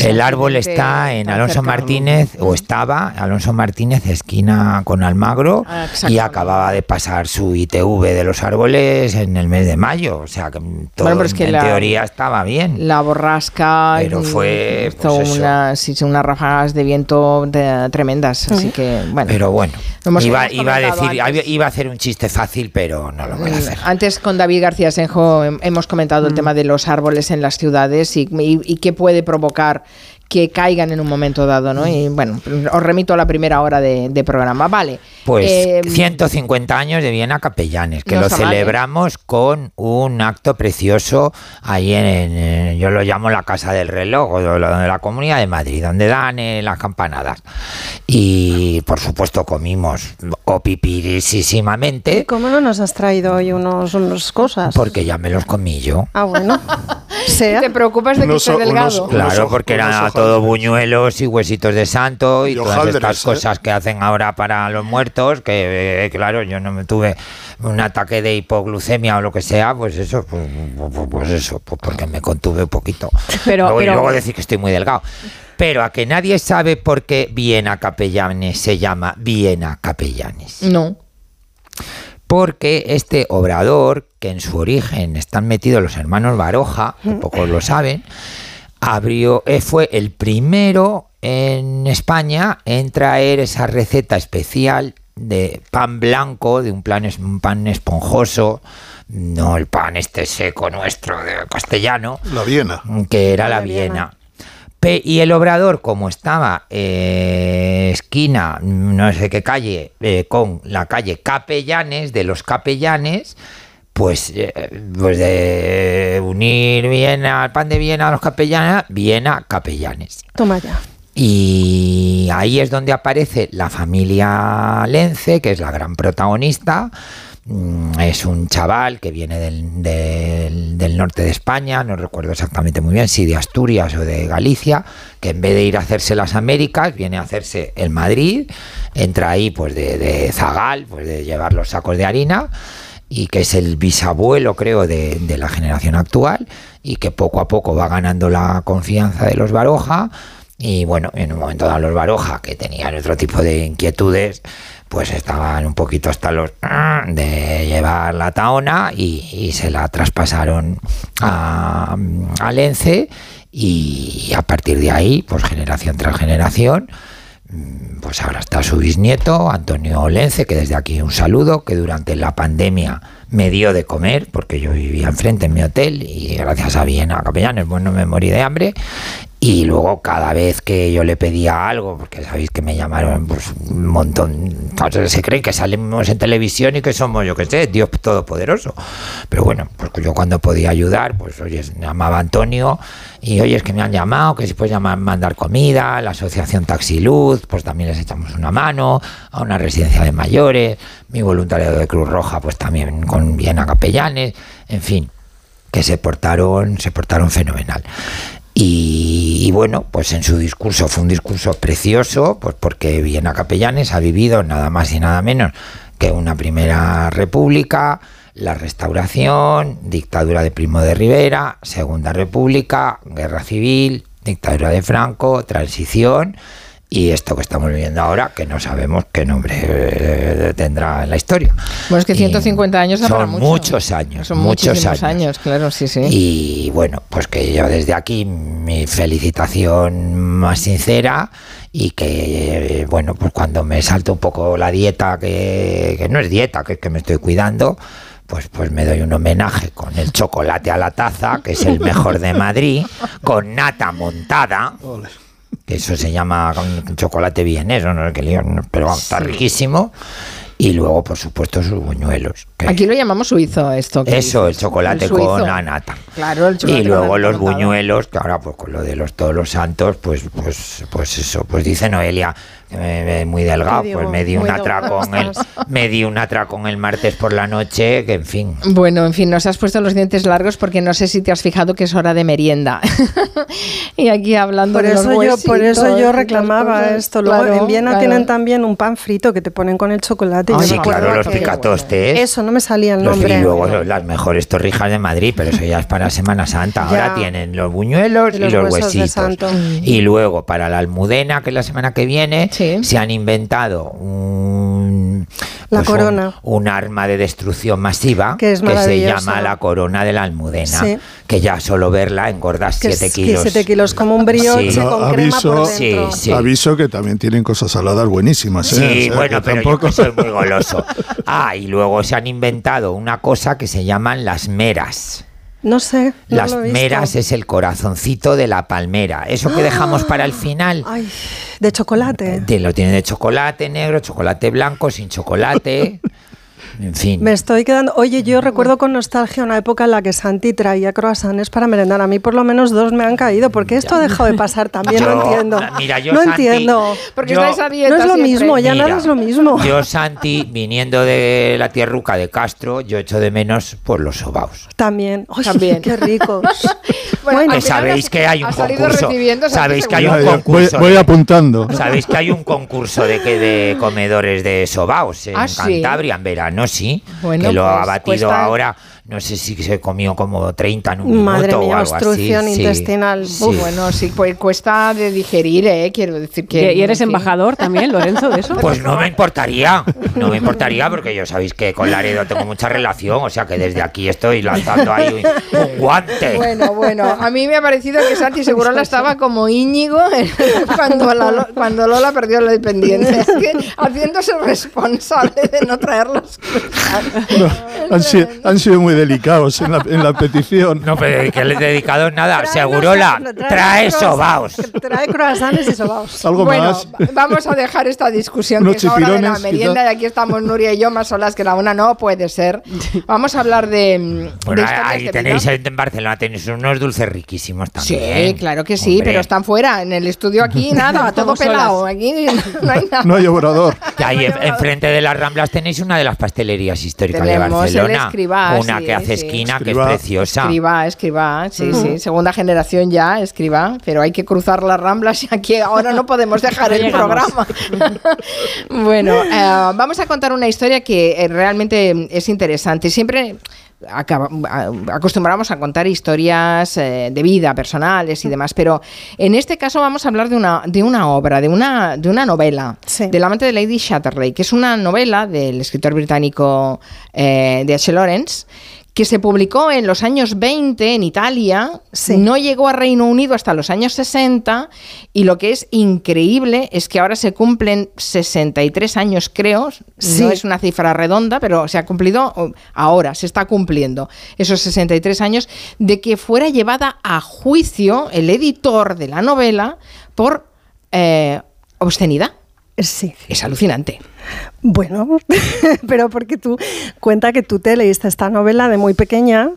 El árbol está en Alonso cercano. Martínez, o estaba Alonso Martínez, esquina con Almagro, Ah, y acababa de pasar su ITV de los árboles en el mes de mayo. O sea que todo Bueno, pero es que en la- teoría estaba bien. La borrasca Pero mm, fue, hizo pues unas, sí, unas ráfagas de viento de- tremendas, así que bueno. Pero bueno, iba, a decir, antes. iba a hacer un chiste fácil, pero no lo voy a hacer. Antes con David García Senjo hem- hemos comentado Mm. el tema de los árboles en las ciudades y, y- y qué puede provocar que caigan en un momento dado, ¿no? Y bueno, os remito a la primera hora de, de programa. Vale. Pues Eh, 150 años de Viena Capellanes, que No lo ¿eh? celebramos con un acto precioso ahí en, en- yo lo llamo la Casa del Reloj, o la Comunidad de Madrid, donde dan eh, las campanadas. Y por supuesto comimos opipirisísimamente, ¿Cómo no nos has traído hoy unos, unas cosas? porque ya me los comí yo. Ah, bueno. sea. ¿Te preocupas de que Unos delgado? unos- Claro, porque eran. Todo buñuelos y huesitos de santo y, Y todas estas ¿eh? cosas que hacen ahora para los muertos, que eh, claro, yo no me tuve un ataque de hipoglucemia o lo que sea, pues eso, pues, pues- pues eso, pues porque me contuve un poquito. Pero- luego, y luego decir que estoy muy delgado. Pero a que nadie sabe por qué Viena Capellanes se llama Viena Capellanes. No. Porque este obrador, que en su origen están metidos los hermanos Baroja, que pocos lo saben, abrió, eh, fue el primero en España en traer esa receta especial de pan blanco, de un, plan, es- un pan esponjoso, no el pan este seco nuestro de castellano, La Viena. que era la La Viena. Viena. Pe- y el obrador, como estaba eh, esquina, no sé qué calle, eh, con la calle Capellanes, de los Capellanes, pues, eh, pues de unir Viena, el pan de Viena a los Capellanes, Viena Capellanes. Toma ya. Y ahí es donde aparece la familia Lence, que es la gran protagonista. Mm, Es un chaval que viene del, del- del norte de España, no recuerdo exactamente muy bien si de Asturias o de Galicia, que en vez de ir a hacerse las Américas, viene a hacerse el Madrid, entra ahí pues de, de zagal, pues de llevar los sacos de harina, y que es el bisabuelo, creo, de, de la generación actual, y que poco a poco va ganando la confianza de los Baroja, y bueno, en un momento dado los Baroja, que tenían otro tipo de inquietudes, pues estaban un poquito hasta los de llevar la taona y, se la traspasaron a, a Lence y a partir de ahí, pues generación tras generación, pues ahora está su bisnieto, Antonio Lence, que desde aquí un saludo, que durante la pandemia me dio de comer, porque yo vivía enfrente en mi hotel y gracias a Viena Capellanes, pues no me morí de hambre. Y luego cada vez que yo le pedía algo, porque sabéis que me llamaron pues, un montón, entonces se creen que salimos en televisión y que somos, yo qué sé, Dios Todopoderoso. Pero bueno, pues yo cuando podía ayudar, pues oye, me llamaba Antonio y oye, es que me han llamado, que si puedes llamar, mandar comida, la asociación Taxiluz, pues también les echamos una mano, a una residencia de mayores, mi voluntariado de Cruz Roja, pues también con Viena Capellanes, en fin, que se portaron, se portaron fenomenal. Y, bueno, pues en su discurso fue un discurso precioso, pues porque Viena Capellanes ha vivido nada más y nada menos que una primera república, la restauración, dictadura de Primo de Rivera, segunda república, guerra civil, dictadura de Franco, transición y esto que estamos viviendo ahora, que no sabemos qué nombre eh, tendrá en la historia. Bueno, es que 150 años da para Son mucho. muchos años, Son muchos años. años, claro, sí, sí. Y bueno, pues que yo desde aquí mi felicitación más sincera y que, eh, bueno, pues cuando me salto un poco la dieta, que, que no es dieta, que es que me estoy cuidando, pues, pues me doy un homenaje con el chocolate a la taza, que es el mejor de Madrid, con nata montada. Eso se llama chocolate vienés, no sé qué lío, no, pero vamos, está riquísimo. Y luego, por supuesto, sus buñuelos. que- Aquí lo llamamos suizo esto. que eso, el chocolate El con la nata. Claro, el chocolate Y luego los buñuelos, que ahora pues con lo de los todos los santos, pues pues pues eso, pues dice Noelia, me ve muy delgado, digo, pues me di un atracón el, me di un atracón el martes por la noche, que en fin. Bueno, en fin, nos has puesto los dientes largos porque no sé si te has fijado que es hora de merienda. y aquí hablando Por de los eso, yo, por eso y yo reclamaba cosas. esto. Luego Claro, en Viena claro. tienen también un pan frito que te ponen con el chocolate. y Ah, sí, claro, los picatostes. Eso, no me salía el Los- nombre. y luego las mejores torrijas de Madrid, pero eso ya es para Semana Santa. Ahora Ya. tienen los buñuelos Y y los los, huesos de huesitos. santo. Y luego para la almudena, que es la semana que viene, se han inventado un, La pues corona. Un, arma de destrucción masiva Que es se llama la corona de la almudena. Sí. Que ya solo verla engordas Que 7 es- que kilos. siete kilos, como un brioche Sí. con crema por dentro. Sí, sí. Aviso que también tienen cosas saladas buenísimas. ¿eh? Sí, O sea, bueno, pero yo que soy muy goloso. Ah, y luego se han inventado una cosa que se llaman las meras. No sé, no Las lo he visto. meras es el corazoncito de la palmera. Eso que dejamos para el final. Ay, de chocolate. Te lo tiene de chocolate negro, chocolate blanco, sin chocolate. En fin. Me estoy quedando. Oye, yo recuerdo con nostalgia una época en la que Santi traía croissants para merendar. A mí por lo menos dos me han caído, porque esto ha dejado de pasar también. Yo- no entiendo. mira, yo, no Santi, entiendo. Porque yo- estáis a dieta No es lo siempre. mismo, ya Mira, nada es lo mismo. Yo, Santi, viniendo de la tierruca de Castro, yo echo de menos por los sobaos. También. Ay, También. Qué ricos. Bueno, sabéis que hay un concurso. Sabéis que hay un voy, concurso. voy apuntando. Sabéis que hay un concurso de que de comedores de sobaos en Ah, sí. Cantabria en verano, sí. Bueno, que lo ha pues, batido cuesta- ahora. No sé si se comió como 30 en un Madre minuto o mía, algo obstrucción así. sí. intestinal. Sí. Uf, Bueno, sí, pues cuesta de digerir, ¿eh? Quiero decir que... ¿Y eres en fin. embajador también, Lorenzo, de eso? Pues no me importaría, no me importaría porque yo sabéis que con Laredo tengo mucha relación, o sea que desde aquí estoy lanzando ahí un, un guante. Bueno, bueno, a mí me ha parecido que Santi Segurola estaba como Íñigo cuando, la- cuando Lola perdió la dependiente, haciéndose responsable de no traer los No, han, sido, han sido muy delicados en la, en la petición. No, pero que le he dedicado nada. Segurola, trae sobaos. Trae croissants y sobaos. Algo bueno, más. vamos a dejar esta discusión Unos que es hora de la merienda quizá. y aquí estamos Nuria y yo más solas que la una no puede ser. Vamos a hablar de, de Bueno, historias ahí de tenéis vida. en Barcelona tenéis unos dulces riquísimos Sí, también. claro que sí, Hombre. pero están fuera, en el estudio aquí nada, todo solas. pelado, aquí no hay nada. No hay obrador. Que ahí en- enfrente de las Ramblas tenéis una de las pastelerías históricas Tenemos de el Barcelona. Escribá, una que hace sí. esquina, que es preciosa. Escriba, escriba, sí, sí, segunda generación ya, escriba, pero hay que cruzar las ramblas y aquí ahora no podemos dejar el programa. bueno, eh, vamos a contar una historia que eh, realmente es interesante. Siempre acostumbramos a contar historias eh, de vida, personales y demás, pero en este caso vamos a hablar de una, de una obra, de una, de una novela, del amante de Lady Chatterley, que es una novela del escritor británico eh, de H. Lawrence, que se publicó en los años 20 en Italia, no llegó a Reino Unido hasta los años 60 y lo que es increíble es que ahora se cumplen 63 años, creo, Sí. no es una cifra redonda, pero se ha cumplido ahora, se está cumpliendo esos 63 años de que fuera llevada a juicio el editor de la novela por eh, obscenidad. Sí. Es alucinante. Bueno, pero porque tú cuenta que tú te leíste esta novela de muy pequeña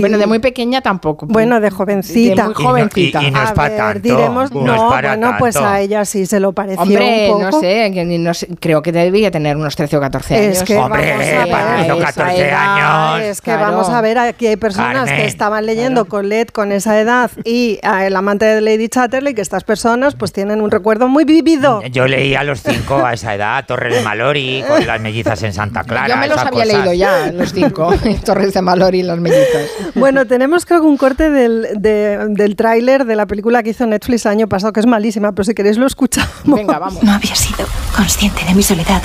bueno, de muy pequeña tampoco. Bueno, de jovencita. De muy jovencita. Y no, y no es a para ver, tanto. diremos, no, no, es para bueno, pues tanto. a ella sí se lo pareció Hombre, un poco. no sé, no sé, creo que debía tener unos 13 o 14 años. Es que Hombre, vamos a para ver, los esa 14 edad, años. Es que Claro. vamos a ver, aquí hay personas Carmen, que estaban leyendo Colette con esa edad y a el amante de Lady Chatterley, que estas personas pues tienen un recuerdo muy vivido. Yo leí a los 5 a esa edad, Torre de Malori, con las mellizas en Santa Clara. Yo me los había cosas. leído ya, los cinco, Torres de Malor y las mellizas. Bueno, tenemos creo que un corte del, de- del tráiler de la película que hizo Netflix el año pasado, que es malísima, pero si queréis lo escuchamos. Venga, vamos. No había sido consciente de mi soledad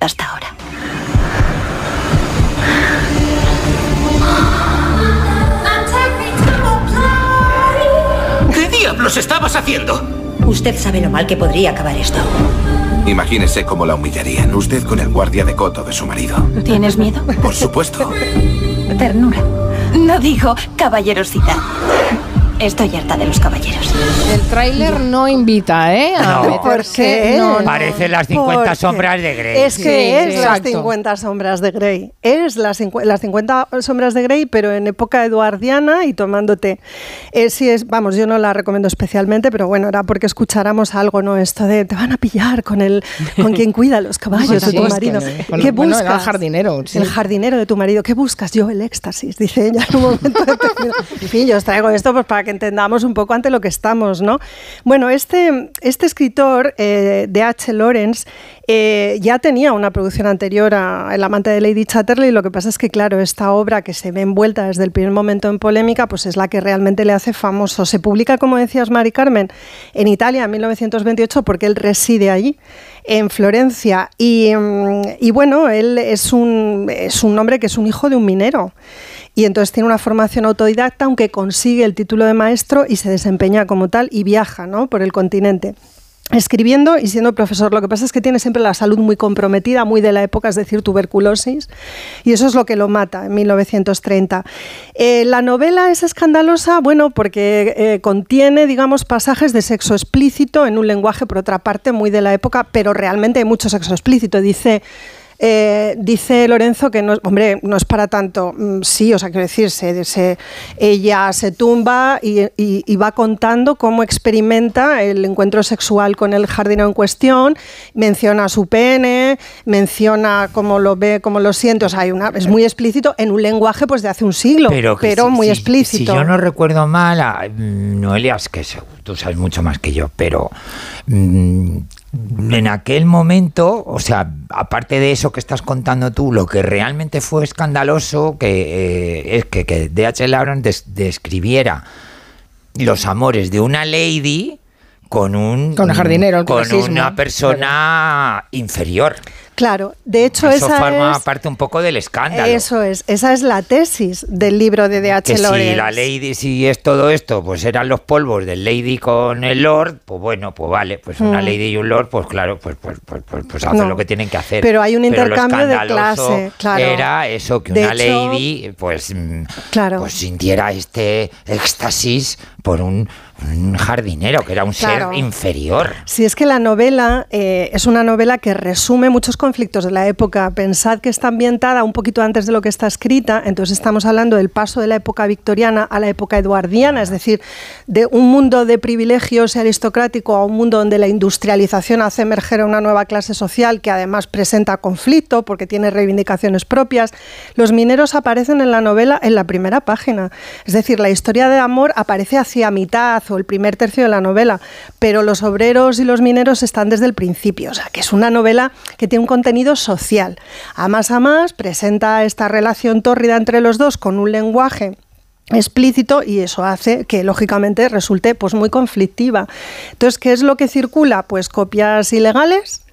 hasta ahora. ¿Qué diablos estabas haciendo? Usted sabe lo mal que podría acabar esto. Imagínese cómo la humillarían, usted con el guardia de coto de su marido. ¿Tienes miedo? Por supuesto. Ternura. No digo caballerosidad. Estoy harta de los caballeros. El tráiler no invita, ¿eh? A No. ¿Por qué? No, no. Parece las 50 Porque sombras de Grey. Es que Sí, es sí, las exacto. 50 sombras de Grey. Es las, las 50 sombras de Grey, pero en época eduardiana y tomándote. Eh, sí es, vamos, yo no la recomiendo especialmente, pero bueno, era porque escucháramos algo, ¿no? Esto de te van a pillar con el con quien cuida los caballos de tu marido. con- ¿Qué bueno, buscas? el jardinero, sí. El jardinero de tu marido. ¿Qué buscas? Yo el éxtasis, dice ella en un momento. En fin, yo os traigo esto pues, para que entendamos un poco ante lo que estamos, ¿no? Bueno, este, este escritor, eh, de H. Lawrence, eh, ya tenía una producción anterior a El amante de Lady Chatterley. Lo que pasa es que, claro, esta obra que se ve envuelta desde el primer momento en polémica, pues es la que realmente le hace famoso. Se publica, como decías, Mari Carmen, en Italia en 1928 porque él reside allí, en Florencia. Y, mm, y bueno, él es un, es un hombre que es un hijo de un minero. Y entonces tiene una formación autodidacta, aunque consigue el título de maestro y se desempeña como tal y viaja ¿no? por el continente escribiendo y siendo profesor. Lo que pasa es que tiene siempre la salud muy comprometida, muy de la época, es decir, tuberculosis, y eso es lo que lo mata en 1930. Eh, la novela es escandalosa, bueno, porque eh, contiene, digamos, pasajes de sexo explícito en un lenguaje, por otra parte, muy de la época, pero realmente hay mucho sexo explícito. Dice eh, dice Lorenzo que no, hombre, no es para tanto. Mm, Sí, o sea, quiero decir, se, se- ella se tumba y, y- y va contando cómo experimenta el encuentro sexual con el jardinero en cuestión, menciona su pene, menciona cómo lo ve, cómo lo siente, o sea, hay una, es muy explícito en un lenguaje pues de hace un siglo, pero, si- muy si- explícito. Si yo no recuerdo mal, a- mm, Noelia, es que tú sabes mucho más que yo, pero mm, en aquel momento, o sea, aparte de eso que estás contando tú, lo que realmente fue escandaloso que, eh, es que, que D.H. Lawrence des- describiera los amores de una lady con un Con un jardinero, con una persona inferior. Claro, de hecho Eso esa forma es, parte un poco del escándalo. eso es, esa es la tesis del libro de D.H. que si Lawrence. la lady, si es todo esto, pues eran los polvos del lady con el lord, pues bueno, pues vale, pues una Mm. lady y un lord, pues claro, pues pues pues, pues, pues hacen No. lo que tienen que hacer. Pero hay un intercambio de clase, claro. Era eso, que De una hecho- lady, pues, mm, Claro. pues sintiera este éxtasis por un, un jardinero, que era un Claro. ser inferior. Si es que la novela eh, es una novela que resume muchos conflictos de la época. Pensad que está ambientada un poquito antes de lo que está escrita, entonces estamos hablando del paso de la época victoriana a la época eduardiana, es decir, de un mundo de privilegios y aristocrático a un mundo donde la industrialización hace emerger a una nueva clase social que además presenta conflicto porque tiene reivindicaciones propias. Los mineros aparecen en la novela en la primera página, es decir, la historia de amor aparece hacia mitad o el primer tercio de la novela, pero los obreros y los mineros están desde el principio, o sea, que es una novela que tiene un contenido social. A más a más presenta esta relación tórrida entre los dos con un lenguaje explícito y eso hace que lógicamente resulte pues muy conflictiva. Entonces, ¿qué es lo que circula? Pues copias ilegales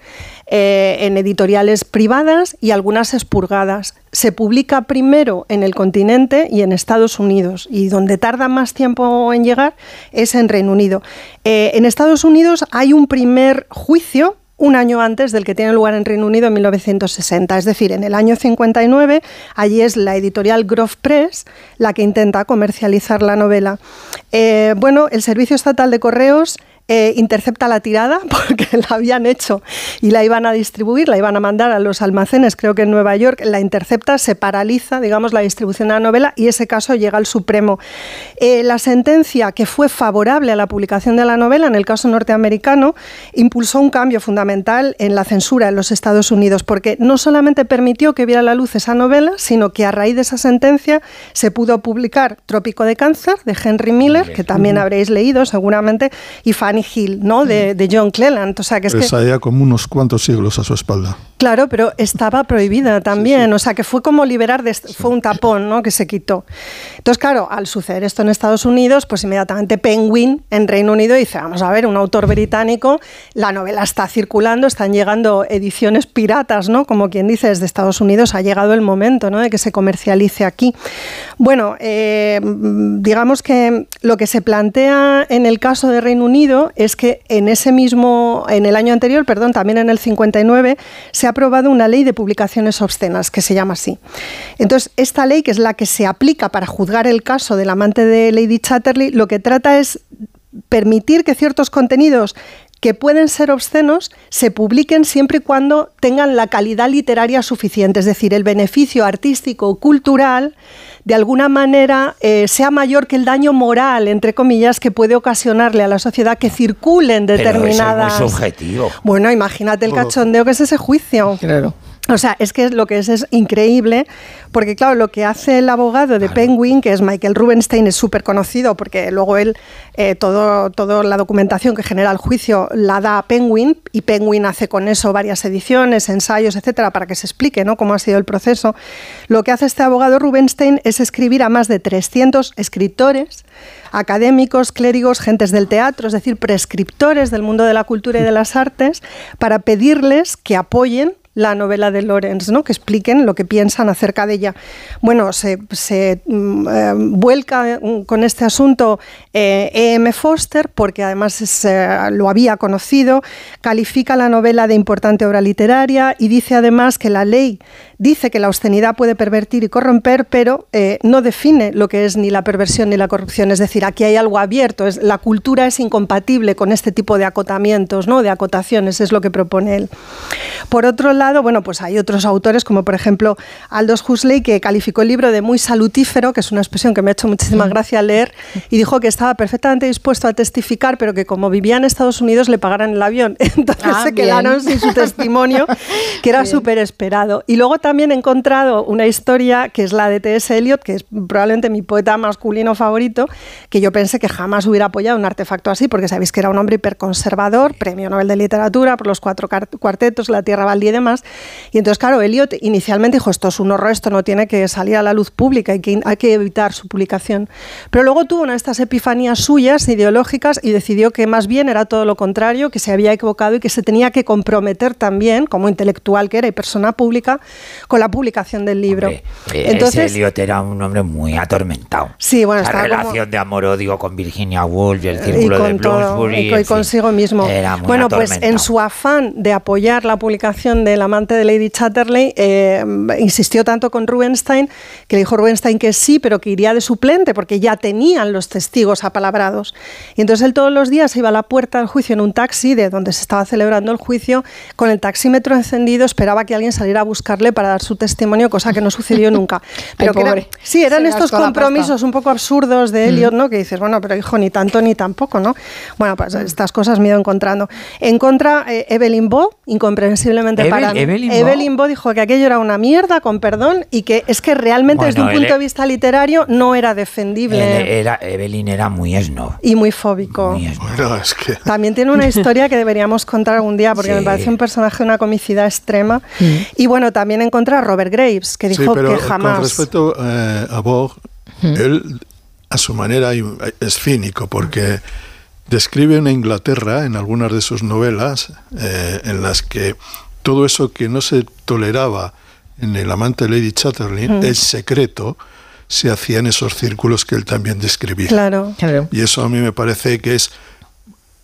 eh, en editoriales privadas y algunas expurgadas. Se publica primero en el continente y en Estados Unidos y donde tarda más tiempo en llegar es en Reino Unido. Eh, en Estados Unidos hay un primer juicio un año antes del que tiene lugar en Reino Unido en 1960. Es decir, en el año 59, allí es la editorial Grove Press la que intenta comercializar la novela. Eh, bueno, el Servicio Estatal de Correos eh, intercepta la tirada porque la habían hecho y la iban a distribuir, la iban a mandar a los almacenes, creo que en Nueva York, la intercepta, se paraliza, digamos, la distribución de la novela y ese caso llega al Supremo. Eh, la sentencia que fue favorable a la publicación de la novela, en el caso norteamericano, impulsó un cambio fundamental en la censura en los Estados Unidos, porque no solamente permitió que viera la luz esa novela, sino que a raíz de esa sentencia se pudo publicar Trópico de Cáncer de Henry Miller, que también habréis leído seguramente, y Fanny Hill, ¿no? De, John Cleland. O sea, que es Esa ya como unos cuantos siglos a su espalda. Claro, pero estaba prohibida también, o sea que fue como liberar, de, fue un tapón ¿no? que se quitó. Entonces, claro, al suceder esto en Estados Unidos, pues inmediatamente Penguin en Reino Unido dice, vamos a ver, un autor británico, la novela está circulando, están llegando ediciones piratas, ¿no? Como quien dice, desde Estados Unidos ha llegado el momento ¿no? de que se comercialice aquí. Bueno, eh, digamos que lo que se plantea en el caso de Reino Unido es que en ese mismo, en el año anterior, perdón, también en el 59, se ha aprobado una ley de publicaciones obscenas, que se llama así. Entonces, esta ley, que es la que se aplica para juzgar el caso del amante de Lady Chatterley, lo que trata es permitir que ciertos contenidos que pueden ser obscenos se publiquen siempre y cuando tengan la calidad literaria suficiente, es decir, el beneficio artístico o cultural de alguna manera eh, sea mayor que el daño moral, entre comillas, que puede ocasionarle a la sociedad que circulen determinadas... Pero eso es muy subjetivo. Bueno, imagínate el cachondeo que es ese juicio. Claro. O sea, es que lo que es es increíble, porque claro, lo que hace el abogado de Penguin, que es Michael Rubenstein, es súper conocido, porque luego él, eh, todo, toda la documentación que genera el juicio la da a Penguin, y Penguin hace con eso varias ediciones, ensayos, etcétera, para que se explique ¿no? cómo ha sido el proceso. Lo que hace este abogado Rubenstein es escribir a más de 300 escritores, académicos, clérigos, gentes del teatro, es decir, prescriptores del mundo de la cultura y de las artes, para pedirles que apoyen la novela de Lorenz, ¿no? que expliquen lo que piensan acerca de ella. Bueno, se, mm, eh, vuelca mm, con este asunto E.M. Eh, Foster, porque además eh, lo había conocido, califica la novela de importante obra literaria y dice además que la ley dice que la obscenidad puede pervertir y corromper, pero no define lo que es ni la perversión ni la corrupción. Es decir, aquí hay algo abierto. Es, la cultura es incompatible con este tipo de acotamientos, ¿no? de acotaciones, es lo que propone él. Por otro lado, bueno, pues hay otros autores, como por ejemplo Aldous Huxley, que calificó el libro de muy salutífero, que es una expresión que me ha hecho muchísima mm. gracia leer, y dijo que estaba perfectamente dispuesto a testificar, pero que como vivía en Estados Unidos le pagaran el avión. Entonces ah, se quedaron sin su testimonio, que era súper esperado. Y luego también he encontrado una historia que es la de T.S. Eliot, que es probablemente mi poeta masculino favorito, que yo pensé que jamás hubiera apoyado un artefacto así, porque sabéis que era un hombre hiperconservador, premio Nobel de Literatura por los cuatro cuartetos, La Tierra Baldía y demás, y entonces, claro, Eliot inicialmente dijo, esto es un horror, esto no tiene que salir a la luz pública, hay que, hay que evitar su publicación. Pero luego tuvo una de estas epifanías suyas, ideológicas, y decidió que más bien era todo lo contrario, que se había equivocado y que se tenía que comprometer también, como intelectual que era y persona pública, con la publicación del libro. entonces, Eliot era un hombre muy atormentado. Sí, bueno, La relación de amor-odio con Virginia Woolf y el círculo de Bloomsbury. y, consigo mismo. bueno, pues en su afán de apoyar la publicación de la amante de Lady Chatterley, eh, insistió tanto con Rubenstein que le dijo Rubenstein que sí, pero que iría de suplente porque ya tenían los testigos apalabrados. Y entonces él todos los días iba a la puerta del juicio en un taxi de donde se estaba celebrando el juicio, con el taxímetro encendido, esperaba que alguien saliera a buscarle para dar su testimonio, cosa que no sucedió nunca. Pero sí, eran estos compromisos un poco absurdos de Elliot, mm. ¿no? Que dices, bueno, pero hijo, ni tanto ni tampoco, ¿no? Bueno, pues estas cosas me he ido encontrando. En contra, eh, Evelyn Bow, incomprensiblemente para mí. Evelyn, Bo. dijo que aquello era una mierda, con perdón, y que es que realmente desde un punto de vista literario no era defendible. Era, Evelyn era muy snob. Y muy fóbico. También tiene una historia que deberíamos contar algún día, porque me parece un personaje de una comicidad extrema. Mm. Y bueno, también encontré a Robert Graves, que dijo que jamás... Con respecto eh, a Bog, mm. él a su manera es cínico, porque describe una Inglaterra en algunas de sus novelas eh, en las que todo eso que no se toleraba en el amante de Lady Chatterley, el secreto, se hacía en esos círculos que él también describía. Claro. Y eso a mí me parece que es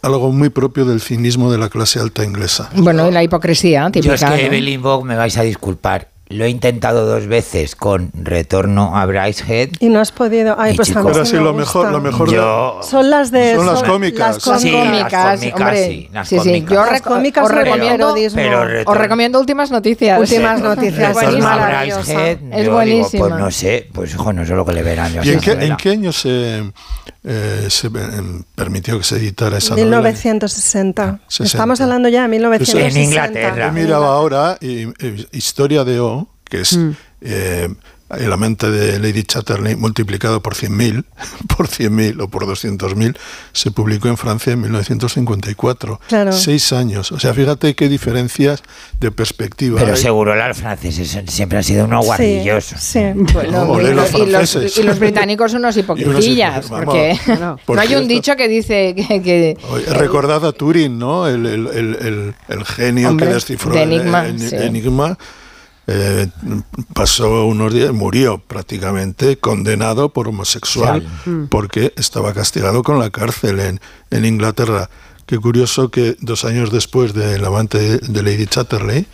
algo muy propio del cinismo de la clase alta inglesa. Bueno, y la hipocresía típica. Yo es que Evelyn Vogue, me vais a disculpar, lo he intentado dos veces con Retorno a Brycehead. Y no has podido. Ay, Y pues a mí chicos, Pero sí me lo mejor, lo mejor de- Yo- Son las de. Son las cómicas. Las con- Sí, cómicas, las cómicas, hombre. sí, las sí, sí. cómicas. Yo Las cómicas os recomiendo. Pero os recomiendo últimas noticias. Últimas noticias. Es es Retorno a maravillosa. Brycehead, Es yo buenísima. Digo, pues no sé, pues hijo, no sé lo que le verán. ¿Y en qué, en qué año se, eh, se em, permitió que se editara esa novela? 1960. 60. Estamos hablando ya de 1960. En Inglaterra. Yo miraba ahora y, eh, Historia de O, que es Mm. eh, el amante de Lady Chatterley multiplicado por 100.000, por 100.000 o por 200.000, se publicó en Francia en 1954. Claro. Seis años. O sea, fíjate qué diferencias de perspectiva Pero hay. seguro los franceses siempre han sido unos guarrillosos. Sí. Bueno, No, y, los, y los- y los británicos unos hipocritillas, porque por no hay un dicho que dice que, que- Oye, Recordad a Turing, ¿no? El, el- el- genio Hombre, que descifró de el- Enigma, el, sí. enigma. Eh, pasó unos días, murió prácticamente condenado por homosexual Mm. porque estaba castigado con la cárcel en, en Inglaterra. Qué curioso que dos años después del amante de, de Lady Chatterley,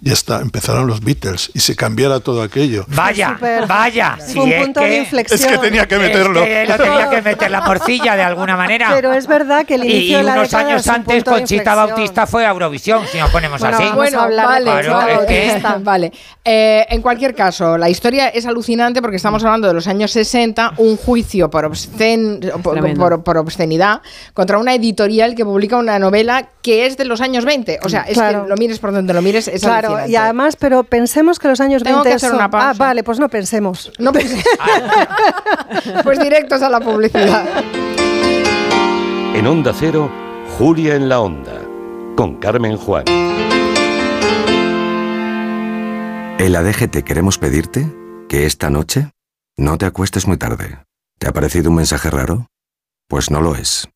ya está, empezaron los Beatles y se cambiara todo aquello. Vaya, Súper. vaya. Si un es punto de que- inflexión. Es que tenía que es meterlo. que lo tenía que meter la morcilla de alguna manera. Pero es verdad que el y, inicio y de la unos años es un antes de Conchita. Bautista fue a Eurovisión, si nos ponemos Bueno, así. vamos Bueno, a hablar de vale, Conchita claro, Bautista. vale. Eh, en cualquier caso, la historia es alucinante porque estamos hablando de los años 60, un juicio por, obscen, por, por- por obscenidad contra una editorial que publica una novela que es de los años 20. O sea, es Claro. que lo mires por donde lo mires, es Claro, y además, pero pensemos que los años Tengo 20 que hacer son- una pausa. Ah, vale, pues no pensemos. No pensé- pues directos a la publicidad. En Onda Cero, Julia en la Onda, con Carmen Juan. En la DGT queremos pedirte que esta noche no te acuestes muy tarde. ¿Te ha parecido un mensaje raro? Pues no lo es.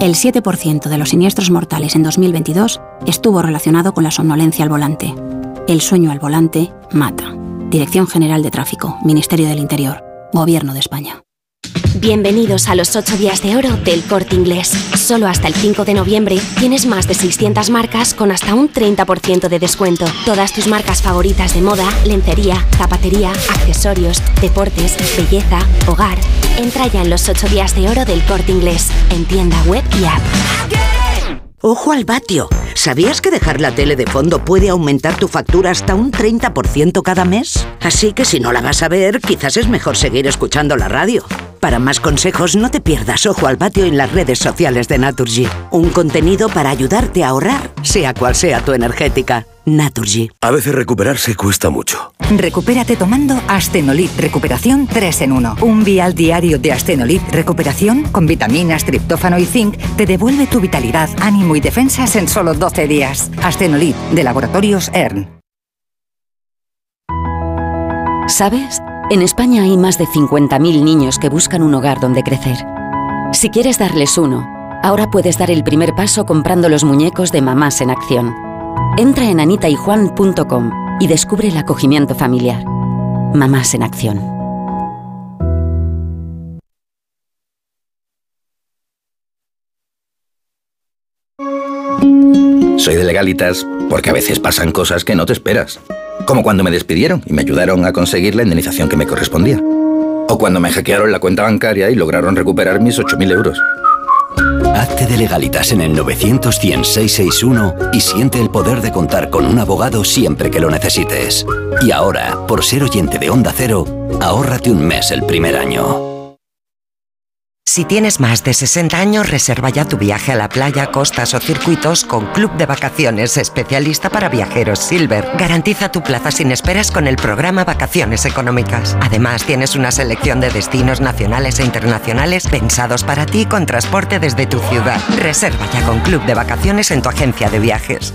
El 7% de los siniestros mortales en 2022 estuvo relacionado con la somnolencia al volante. El sueño al volante mata. Dirección General de Tráfico, Ministerio del Interior, Gobierno de España. Bienvenidos a los 8 días de oro del corte inglés. Solo hasta el 5 de noviembre tienes más de 600 marcas con hasta un 30% de descuento. Todas tus marcas favoritas de moda, lencería, zapatería, accesorios, deportes, belleza, hogar. Entra ya en los 8 días de oro del corte inglés, en tienda web y app. Ojo al vatio. ¿Sabías que dejar la tele de fondo puede aumentar tu factura hasta un 30% cada mes? Así que si no la vas a ver, quizás es mejor seguir escuchando la radio. Para más consejos, no te pierdas Ojo al Patio en las redes sociales de Naturgy. Un contenido para ayudarte a ahorrar, sea cual sea tu energética. Naturgy. A veces recuperarse cuesta mucho. Recupérate tomando Astenolit Recuperación 3 en 1. Un vial diario de Astenolit Recuperación con vitaminas, triptófano y zinc te devuelve tu vitalidad, ánimo y defensas en solo 12 días. Astenolit de Laboratorios ERN. ¿Sabes? En España hay más de 50.000 niños que buscan un hogar donde crecer. Si quieres darles uno, ahora puedes dar el primer paso comprando los muñecos de Mamás en Acción. Entra en anitayjuan.com y descubre el acogimiento familiar. Mamás en Acción. Soy de legalitas porque a veces pasan cosas que no te esperas. Como cuando me despidieron y me ayudaron a conseguir la indemnización que me correspondía. O cuando me hackearon la cuenta bancaria y lograron recuperar mis 8.000 euros. Hazte de legalitas en el 900 100 661 y siente el poder de contar con un abogado siempre que lo necesites. Y ahora, por ser oyente de Onda Cero, ahórrate un mes el primer año. Si tienes más de 60 años, reserva ya tu viaje a la playa, costas o circuitos con Club de Vacaciones especialista para viajeros Silver. Garantiza tu plaza sin esperas con el programa Vacaciones Económicas. Además, tienes una selección de destinos nacionales e internacionales pensados para ti con transporte desde tu ciudad. Reserva ya con Club de Vacaciones en tu agencia de viajes.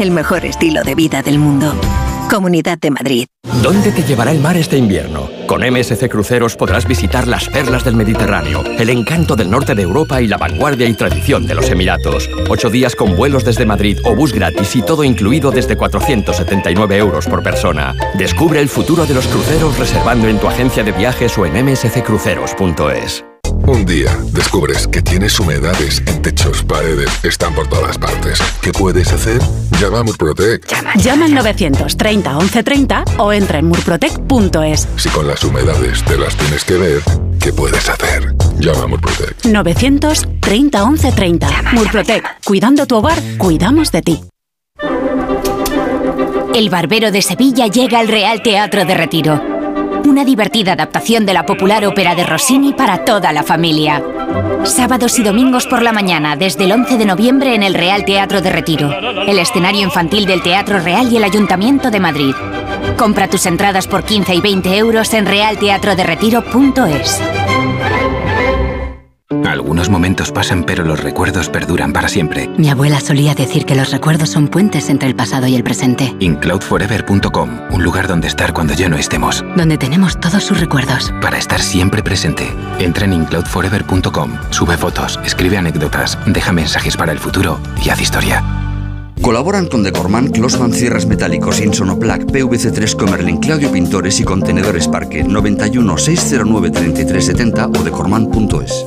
El mejor estilo de vida del mundo. Comunidad de Madrid. ¿Dónde te llevará el mar este invierno? Con MSC Cruceros podrás visitar las perlas del Mediterráneo, el encanto del norte de Europa y la vanguardia y tradición de los Emiratos. Ocho días con vuelos desde Madrid o bus gratis y todo incluido desde 479 euros por persona. Descubre el futuro de los cruceros reservando en tu agencia de viajes o en msccruceros.es. Un día descubres que tienes humedades en techos, paredes, están por todas partes. ¿Qué puedes hacer? Llama a Murprotec. Llama al 930 1130 o entra en murprotec.es. Si con las humedades te las tienes que ver, ¿qué puedes hacer? Llama a Murprotec. 930 1130. Murprotec. Cuidando tu hogar, cuidamos de ti. El Barbero de Sevilla llega al Real Teatro de Retiro una divertida adaptación de la popular ópera de Rossini para toda la familia. Sábados y domingos por la mañana, desde el 11 de noviembre en el Real Teatro de Retiro, el escenario infantil del Teatro Real y el Ayuntamiento de Madrid. Compra tus entradas por 15 y 20 euros en realteatroderetiro.es. Algunos momentos pasan, pero los recuerdos perduran para siempre. Mi abuela solía decir que los recuerdos son puentes entre el pasado y el presente. Incloudforever.com, un lugar donde estar cuando ya no estemos. Donde tenemos todos sus recuerdos. Para estar siempre presente. Entra en incloudforever.com, sube fotos, escribe anécdotas, deja mensajes para el futuro y haz historia. Colaboran con Decorman, Closman Cierras Metálicos, Insonoplac, PVC3 Comerlin, Claudio Pintores y Contenedores Parque 91 609 3370 o decorman.es.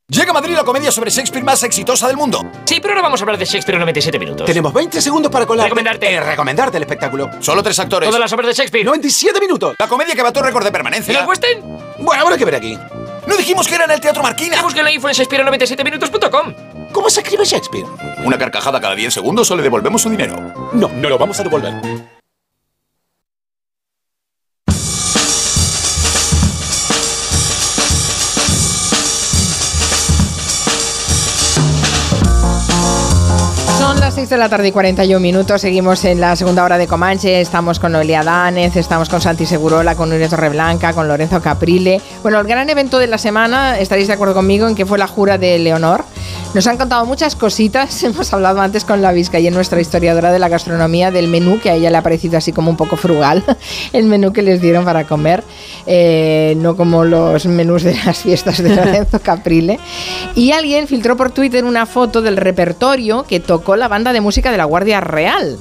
Llega a Madrid la comedia sobre Shakespeare más exitosa del mundo. Sí, pero no vamos a hablar de Shakespeare en 97 minutos. Tenemos 20 segundos para colar. Recomendarte. Eh, recomendarte el espectáculo. Solo tres actores. Todas las obras de Shakespeare. 97 minutos. La comedia que bató récord de permanencia. ¿Y el western? Bueno, habrá que ver aquí. No dijimos que era en el Teatro Marquina. Busquen la info en Shakespeare97minutos.com. ¿Cómo se escribe Shakespeare? Una carcajada cada 10 segundos o le devolvemos su dinero. No, no lo vamos a devolver. Las 6 de la tarde y 41 minutos. Seguimos en la segunda hora de Comanche. Estamos con Noelia Danez, estamos con Santi Segurola, con Nuria Torreblanca, con Lorenzo Caprile. Bueno, el gran evento de la semana, estaréis de acuerdo conmigo, en que fue la jura de Leonor. Nos han contado muchas cositas. Hemos hablado antes con la Vizca y en nuestra historiadora de la gastronomía del menú, que a ella le ha parecido así como un poco frugal, el menú que les dieron para comer, eh, no como los menús de las fiestas de Lorenzo Caprile. Y alguien filtró por Twitter una foto del repertorio que tocó la banda de música de la Guardia Real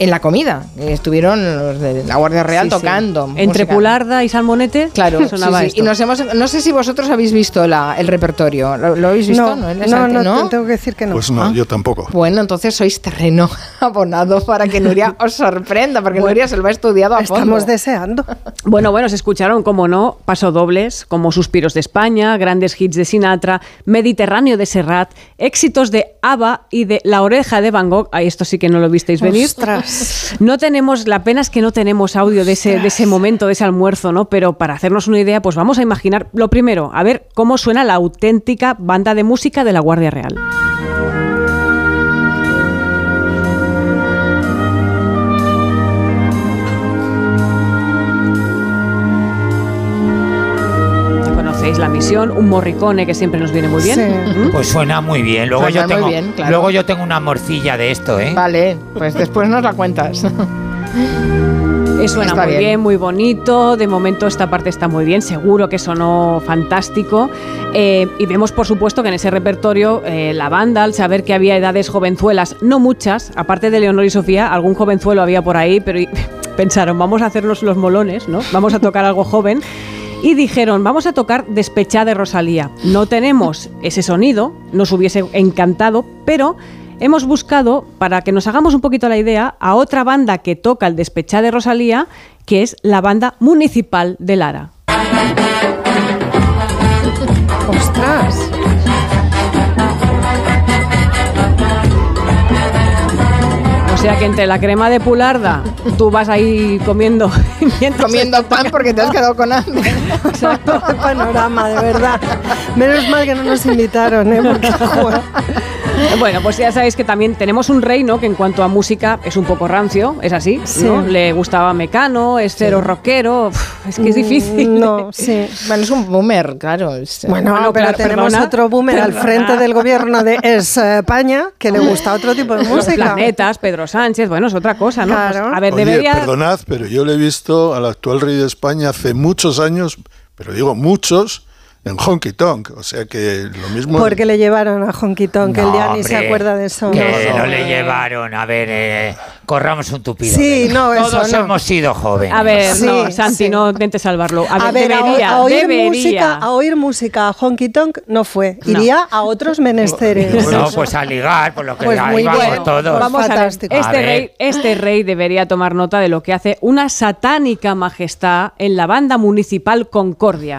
en la comida. Estuvieron los de la Guardia Real Sí, sí. tocando. Entre música. Pularda y Salmonete Claro, sonaba sí, sí. esto. Y nos hemos, no sé si vosotros habéis visto la, el repertorio. ¿Lo, lo habéis visto? No, ¿No? no, no, tengo que decir que no. Pues no, Ah. yo tampoco. Bueno, entonces sois terreno abonado para que Nuria os sorprenda, porque Nuria se lo ha estudiado a fondo. Estamos deseando. Bueno, bueno, se escucharon, como no, pasodobles, como Suspiros de España, grandes hits de Sinatra, Mediterráneo de Serrat, éxitos de ABBA y de La Oreja de Van Gogh. Ahí esto sí que no lo visteis venir. Ostras. No tenemos, la pena es que no tenemos audio de ese, de ese momento, de ese almuerzo, ¿no? Pero para hacernos una idea, pues vamos a imaginar, lo primero, a ver cómo suena la auténtica banda de música de la Guardia Real. La misión, un morricone que siempre nos viene muy bien. ¿Mm? Pues suena muy bien. Luego, yo tengo, muy bien, claro. luego yo tengo una morcilla de esto, ¿eh? Vale, pues después nos la cuentas. Eh, suena Está muy bien. bien. muy bonito. De momento esta parte está muy bien, seguro que sonó fantástico. Eh, y vemos, por supuesto, que en ese repertorio eh, la banda, al saber que había edades jovenzuelas, no muchas, aparte de Leonor y Sofía, algún jovenzuelo había por ahí, pero y- pensaron, vamos a hacernos los molones, ¿no? Vamos a tocar algo joven. Y dijeron, vamos a tocar Despechá de Rosalía. No tenemos ese sonido, nos hubiese encantado, pero hemos buscado, para que nos hagamos un poquito la idea, a otra banda que toca el Despechá de Rosalía, que es la banda municipal de Lara. ¡Ostras! Sea que entre la crema de pularda, tú vas ahí comiendo mientras Comiendo pan porque te has quedado con hambre. Exacto, el panorama, de verdad. Menos mal que no nos invitaron, ¿eh? Porque, joder. Bueno, pues ya sabéis que también tenemos un reino que en cuanto a música es un poco rancio, es así, Sí. ¿no? Le gustaba Mecano, es cero rockero, uf, es que es difícil. Mm, No, sí. Bueno, es un boomer, claro. es- Bueno, Bueno, pero claro, tenemos perdona. otro boomer al frente del gobierno de España que le gusta otro tipo de Los música. planetas, Pedro Sánchez, bueno, es otra cosa, ¿no? Pues, Claro. a ver, Oye, debería... perdonad, pero yo le he visto al actual rey de España hace muchos años, pero digo muchos, en Honky Tonk. O sea que lo mismo. Porque le llevaron a Honky Tonk, él ya ni se hombre, acuerda de eso. Que no, le llevaron. A ver, eh, corramos un tupido. Sí, no, eso Todos no. hemos sido jóvenes. A ver, Sí, no, Santi, sí. no intentes salvarlo. A ver, A ver, a, debería, a oír debería. música, a oír música a Honky Tonk no fue. Iría a otros menesteres. No, pues a ligar, por lo que Pues ahí muy vamos bueno. todos. Vamos a ver, Fantástico. este A ver. rey, este rey debería tomar nota de lo que hace una satánica majestad en la banda municipal Concordia.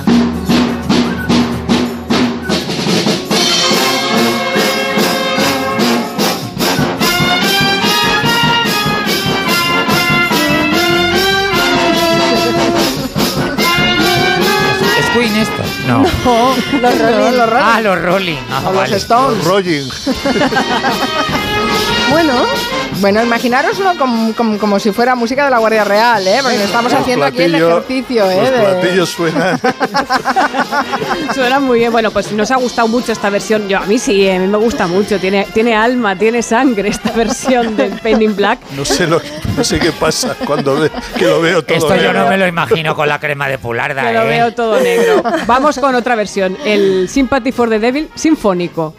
No. No, los Rolling. los Rolling. Ah, los Rolling. Ah, O los vale. Stones. Rolling. Bueno, bueno, imaginároslo como, como, como si fuera música de la Guardia Real, ¿eh? Porque estamos Los haciendo aquí el ejercicio, ¿eh? Los de- platillos suenan. Suena muy bien. Bueno, pues nos ha gustado mucho esta versión. Yo a mí sí, eh, a mí me gusta mucho. Tiene, tiene alma, tiene sangre esta versión del Pain in Black. No sé, lo, no sé qué pasa cuando ve, que lo veo todo. Esto yo negro. no me lo imagino con la crema de pularda, Que lo ¿eh? veo todo negro. Vamos con otra versión, el Sympathy for the Devil sinfónico.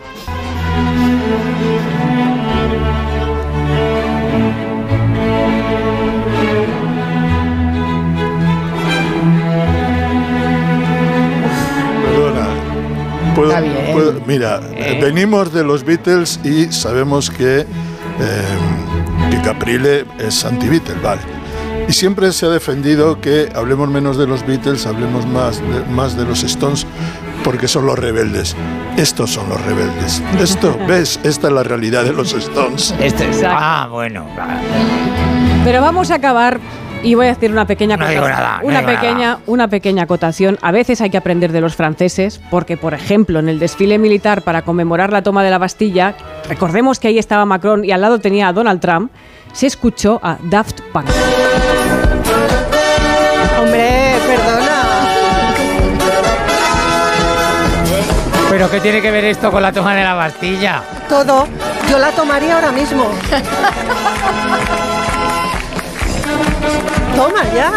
Puedo- Está bien. puedo- mira, eh, venimos de los Beatles y sabemos que, eh, que Caprile es anti-Beatle, vale. Y siempre se ha defendido que hablemos menos de los Beatles, hablemos más de, más de los Stones, porque son los rebeldes. Estos son los rebeldes. Esto, ¿ves? Esta es la realidad de los Stones. Este- Exacto. ah, bueno. Pero vamos a acabar y voy a decir una pequeña No digo nada, no una pequeña nada. una pequeña acotación. A veces hay que aprender de los franceses porque por ejemplo, en el desfile militar para conmemorar la toma de la Bastilla, recordemos que ahí estaba Macron y al lado tenía a Donald Trump, se escuchó a Daft Punk. Hombre, perdona. ¿Pero qué tiene que ver esto con la toma de la Bastilla? Todo. Yo la tomaría ahora mismo. Toma ya.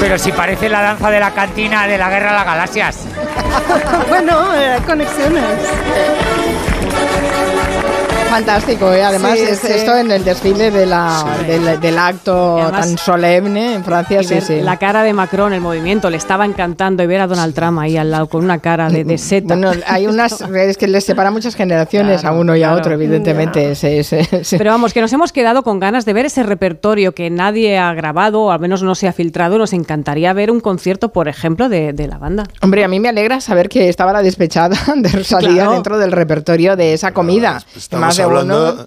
Pero si parece la danza de la cantina de la Guerra de las Galaxias. bueno, eh, conexiones. Fantástico, ¿eh? Además, Sí, es- sí. esto en el desfile de la, del, del acto además- tan solemne en Francia, sí, sí. La cara de Macron, el movimiento, le estaba encantando y ver a Donald Trump ahí al lado con una cara de, de seta. Bueno, hay unas. Es que les separa muchas generaciones Claro, a uno y a claro. otro, evidentemente. Sí, sí, sí. Pero vamos, que nos hemos quedado con ganas de ver ese repertorio que nadie ha grabado, o al menos no se ha filtrado. Nos encantaría ver un concierto, por ejemplo, de, de la banda. Hombre, a mí me alegra saber que estaba la despechada de Rosalía Claro. dentro del repertorio de esa comida. Estamos Más de hablando uno.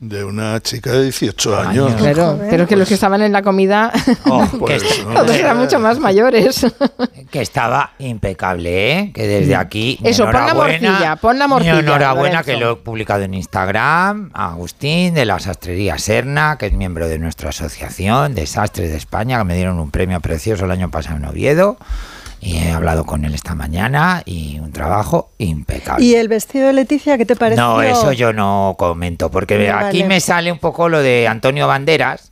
de una chica de 18 años. Claro, pero que los que estaban en la comida Oh, Pues, que, ¿no? todos eran mucho más mayores. que estaba impecable, ¿eh? Que desde aquí. mi Eso, pon la enhorabuena, morcilla, pon la mi morcilla, enhorabuena Lorenzo. que lo he publicado en Instagram. a Agustín de la Sastrería Serna, que es miembro de nuestra asociación Desastres de España, que me dieron un premio precioso el año pasado en Oviedo. Y he hablado con él esta mañana y un trabajo impecable. ¿Y el vestido de Leticia qué te pareció? No, eso yo no comento, porque aquí me sale un poco lo de Antonio Banderas,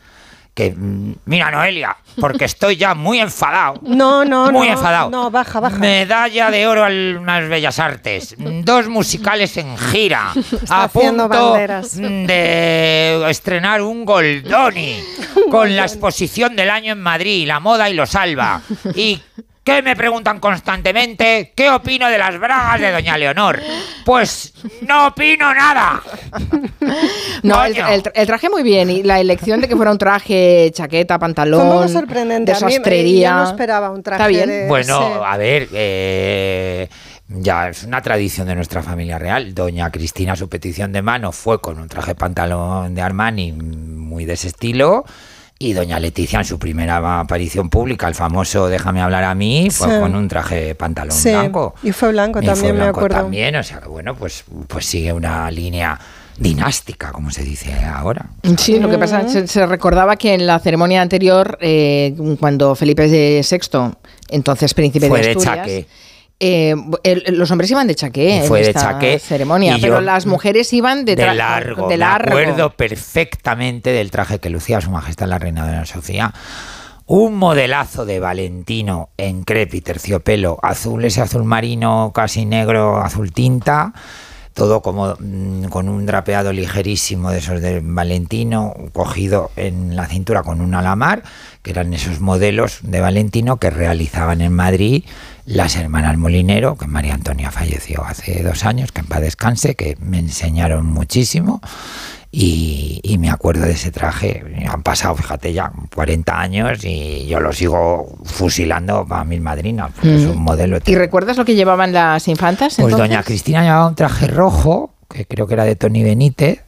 que, mm, mira, Noelia, porque estoy ya muy enfadado. No, no, Muy no. enfadado. No, baja, baja. Medalla de oro a las Bellas Artes. Dos musicales en gira. Está a punto banderas. de estrenar un Goldoni. con la exposición del año en Madrid, la moda y lo salva. Y que me preguntan constantemente qué opino de las bragas de Doña Leonor. Pues no opino nada. No, el, el- el traje muy bien y la elección de que fuera un traje, chaqueta, pantalón, Fue sorprendente. de A mí, sastrería. yo no esperaba un traje Está bien. de- Bueno, sí. a ver, eh, ya es una tradición de nuestra familia real. Doña Cristina, su petición de mano fue con un traje pantalón de Armani muy de ese estilo. Y doña Leticia, en su primera aparición pública, el famoso Déjame hablar a mí, fue Sí. con un traje pantalón Sí, blanco. y fue blanco Y fue también, me blanco acuerdo. también, o sea que bueno, pues, pues sigue una línea dinástica, como se dice ahora. Sí, lo que pasa se, se recordaba que en la ceremonia anterior, eh, cuando Felipe VI, entonces príncipe Fue de Asturias. Eh, el- los hombres iban de chaqué en Fue de esta chaqué, ceremonia, pero las mujeres iban de, de largo. de largo. Me acuerdo perfectamente del traje que lucía Su Majestad la Reina de la Sofía. Un modelazo de Valentino en crepe y terciopelo azul, ese azul marino casi negro, azul tinta. Todo como mm, con un drapeado ligerísimo de esos de Valentino, cogido en la cintura con un alamar, que eran esos modelos de Valentino que realizaban en Madrid las hermanas Molinero, que María Antonia falleció hace dos años, que en paz descanse, que me enseñaron muchísimo. Y, y me acuerdo de ese traje. Han pasado, fíjate, ya 40 años y yo lo sigo fusilando para mis madrinas, porque es Mm. un modelo. ¿Y recuerdas lo que llevaban las infantas? Pues entonces? doña Cristina llevaba un traje rojo, que creo que era de Tony Benítez,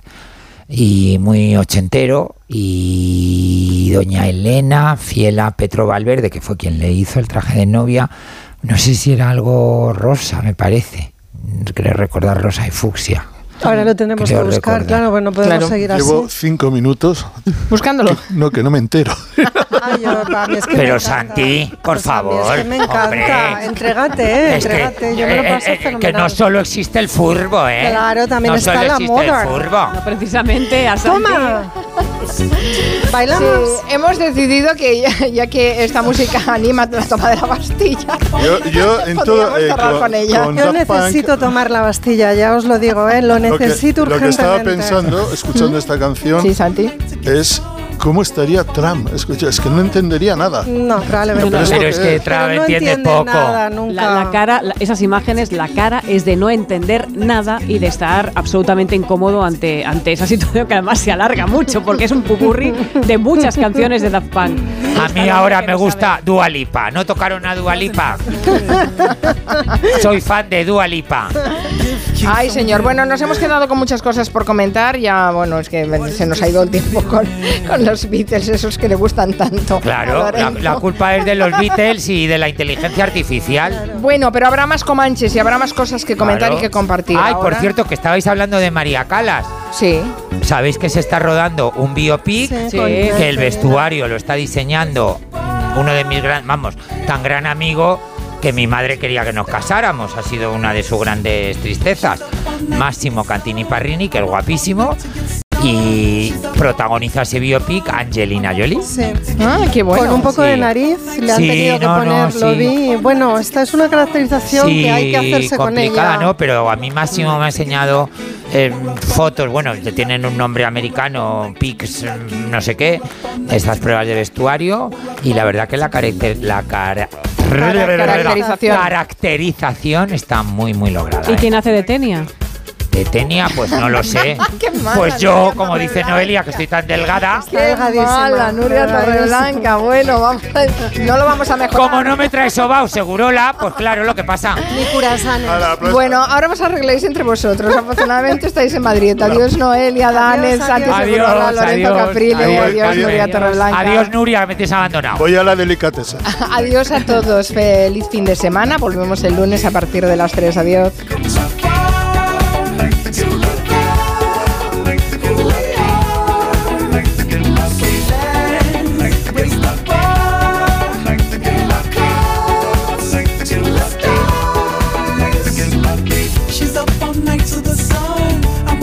y muy ochentero, y doña Elena, fiel a Petro Valverde, que fue quien le hizo el traje de novia, no sé si era algo rosa, me parece. Creo recordar rosa y fucsia. Ahora lo tenemos Creo que buscar, recordar. claro, pues no podemos Claro. seguir Llevo así. cinco minutos. Buscándolo. No, que no me entero. Ay, yo, es que me Pero encanta. Santi, por Pues favor. Es que me encanta. hombre. Entrégate, eh, que, entrégate. Yo me lo eh, paso eh, que no solo existe el furbo, ¿eh? Claro, también no está solo la existe moda. el furbo. No, precisamente a Santi. Toma. Bailamos. Sí, hemos decidido que ya, ya que esta música anima la toma de la Bastilla, Yo, yo en todo. podríamos eh, con ella. con Yo Daft Punk, necesito tomar la Bastilla, ya os lo digo, ¿eh? Lo lo que, lo estaba pensando, escuchando esta canción, Sí, Santi. es cómo estaría Trump. Escucha, es que no entendería nada. No, probablemente. Pero no. es Pero lo es que es. Trump Pero no entiende entiende poco. nada nunca. La, la cara, la- esas imágenes, la cara es de no entender nada y de estar absolutamente incómodo ante, ante esa situación que además se alarga mucho porque es un pupurri de muchas canciones de Daft Punk. A mí ahora me gusta Dua Lipa. ¿No tocaron a Dua Lipa? Soy fan de Dua Lipa. Ay, señor. Bueno, nos hemos quedado con muchas cosas por comentar. Ya, bueno, es que se nos ha ido el tiempo con, con los Beatles, esos que le gustan tanto. Claro, la, culpa es de los Beatles y de la inteligencia artificial. Bueno, pero habrá más comanches y habrá más cosas que comentar Claro. y que compartir. Ay, por cierto, que estabais hablando de María Calas. Sí. ¿Sabéis que se está rodando un biopic? Sí, que el vestuario lo está diseñando uno de mis gran, vamos, tan gran amigo que mi madre quería que nos casáramos. Ha sido una de sus grandes tristezas. Máximo Cantini Parrini, que es guapísimo. Y protagoniza ese biopic Angelina Jolie. Sí. Ah, qué bueno. Con un poco de nariz le han Sí, tenido que no, no, poner, lo vi. Bueno, esta es una caracterización que hay que hacerse con complicada, ella. ¿no? Pero a mí Máximo me ha enseñado eh, fotos, bueno, que tienen un nombre americano, pics, mm, no sé qué, estas pruebas de vestuario y la verdad que la, caracter- la cara- caracterización. caracterización está muy, muy lograda. ¿Y ¿eh? quién hace de Tenia? De Tenia, pues no lo sé. Qué mala, pues yo, Nuria como dice Noelia, que estoy tan delgada, Qué delgadísima, mala, Nuria. Torreblanca. Bueno, vamos, a- no lo vamos a mejorar. como no me trae sobao segurola, pues claro, lo que pasa. Ni curasanes. A la próxima. Bueno, ahora os arregláis entre vosotros. Afortunadamente estáis en Madrid. Adiós, Noelia, Danes, Adiós, Santi adiós. Segurola, Lorenzo Caprillo. adiós, Adiós, adiós. Nuria Torreblanca. Adiós, Nuria, me tienes abandonado. Voy a la delicatesa. Adiós a todos. Feliz fin de semana. Volvemos el lunes a partir de las 3. Adiós. think you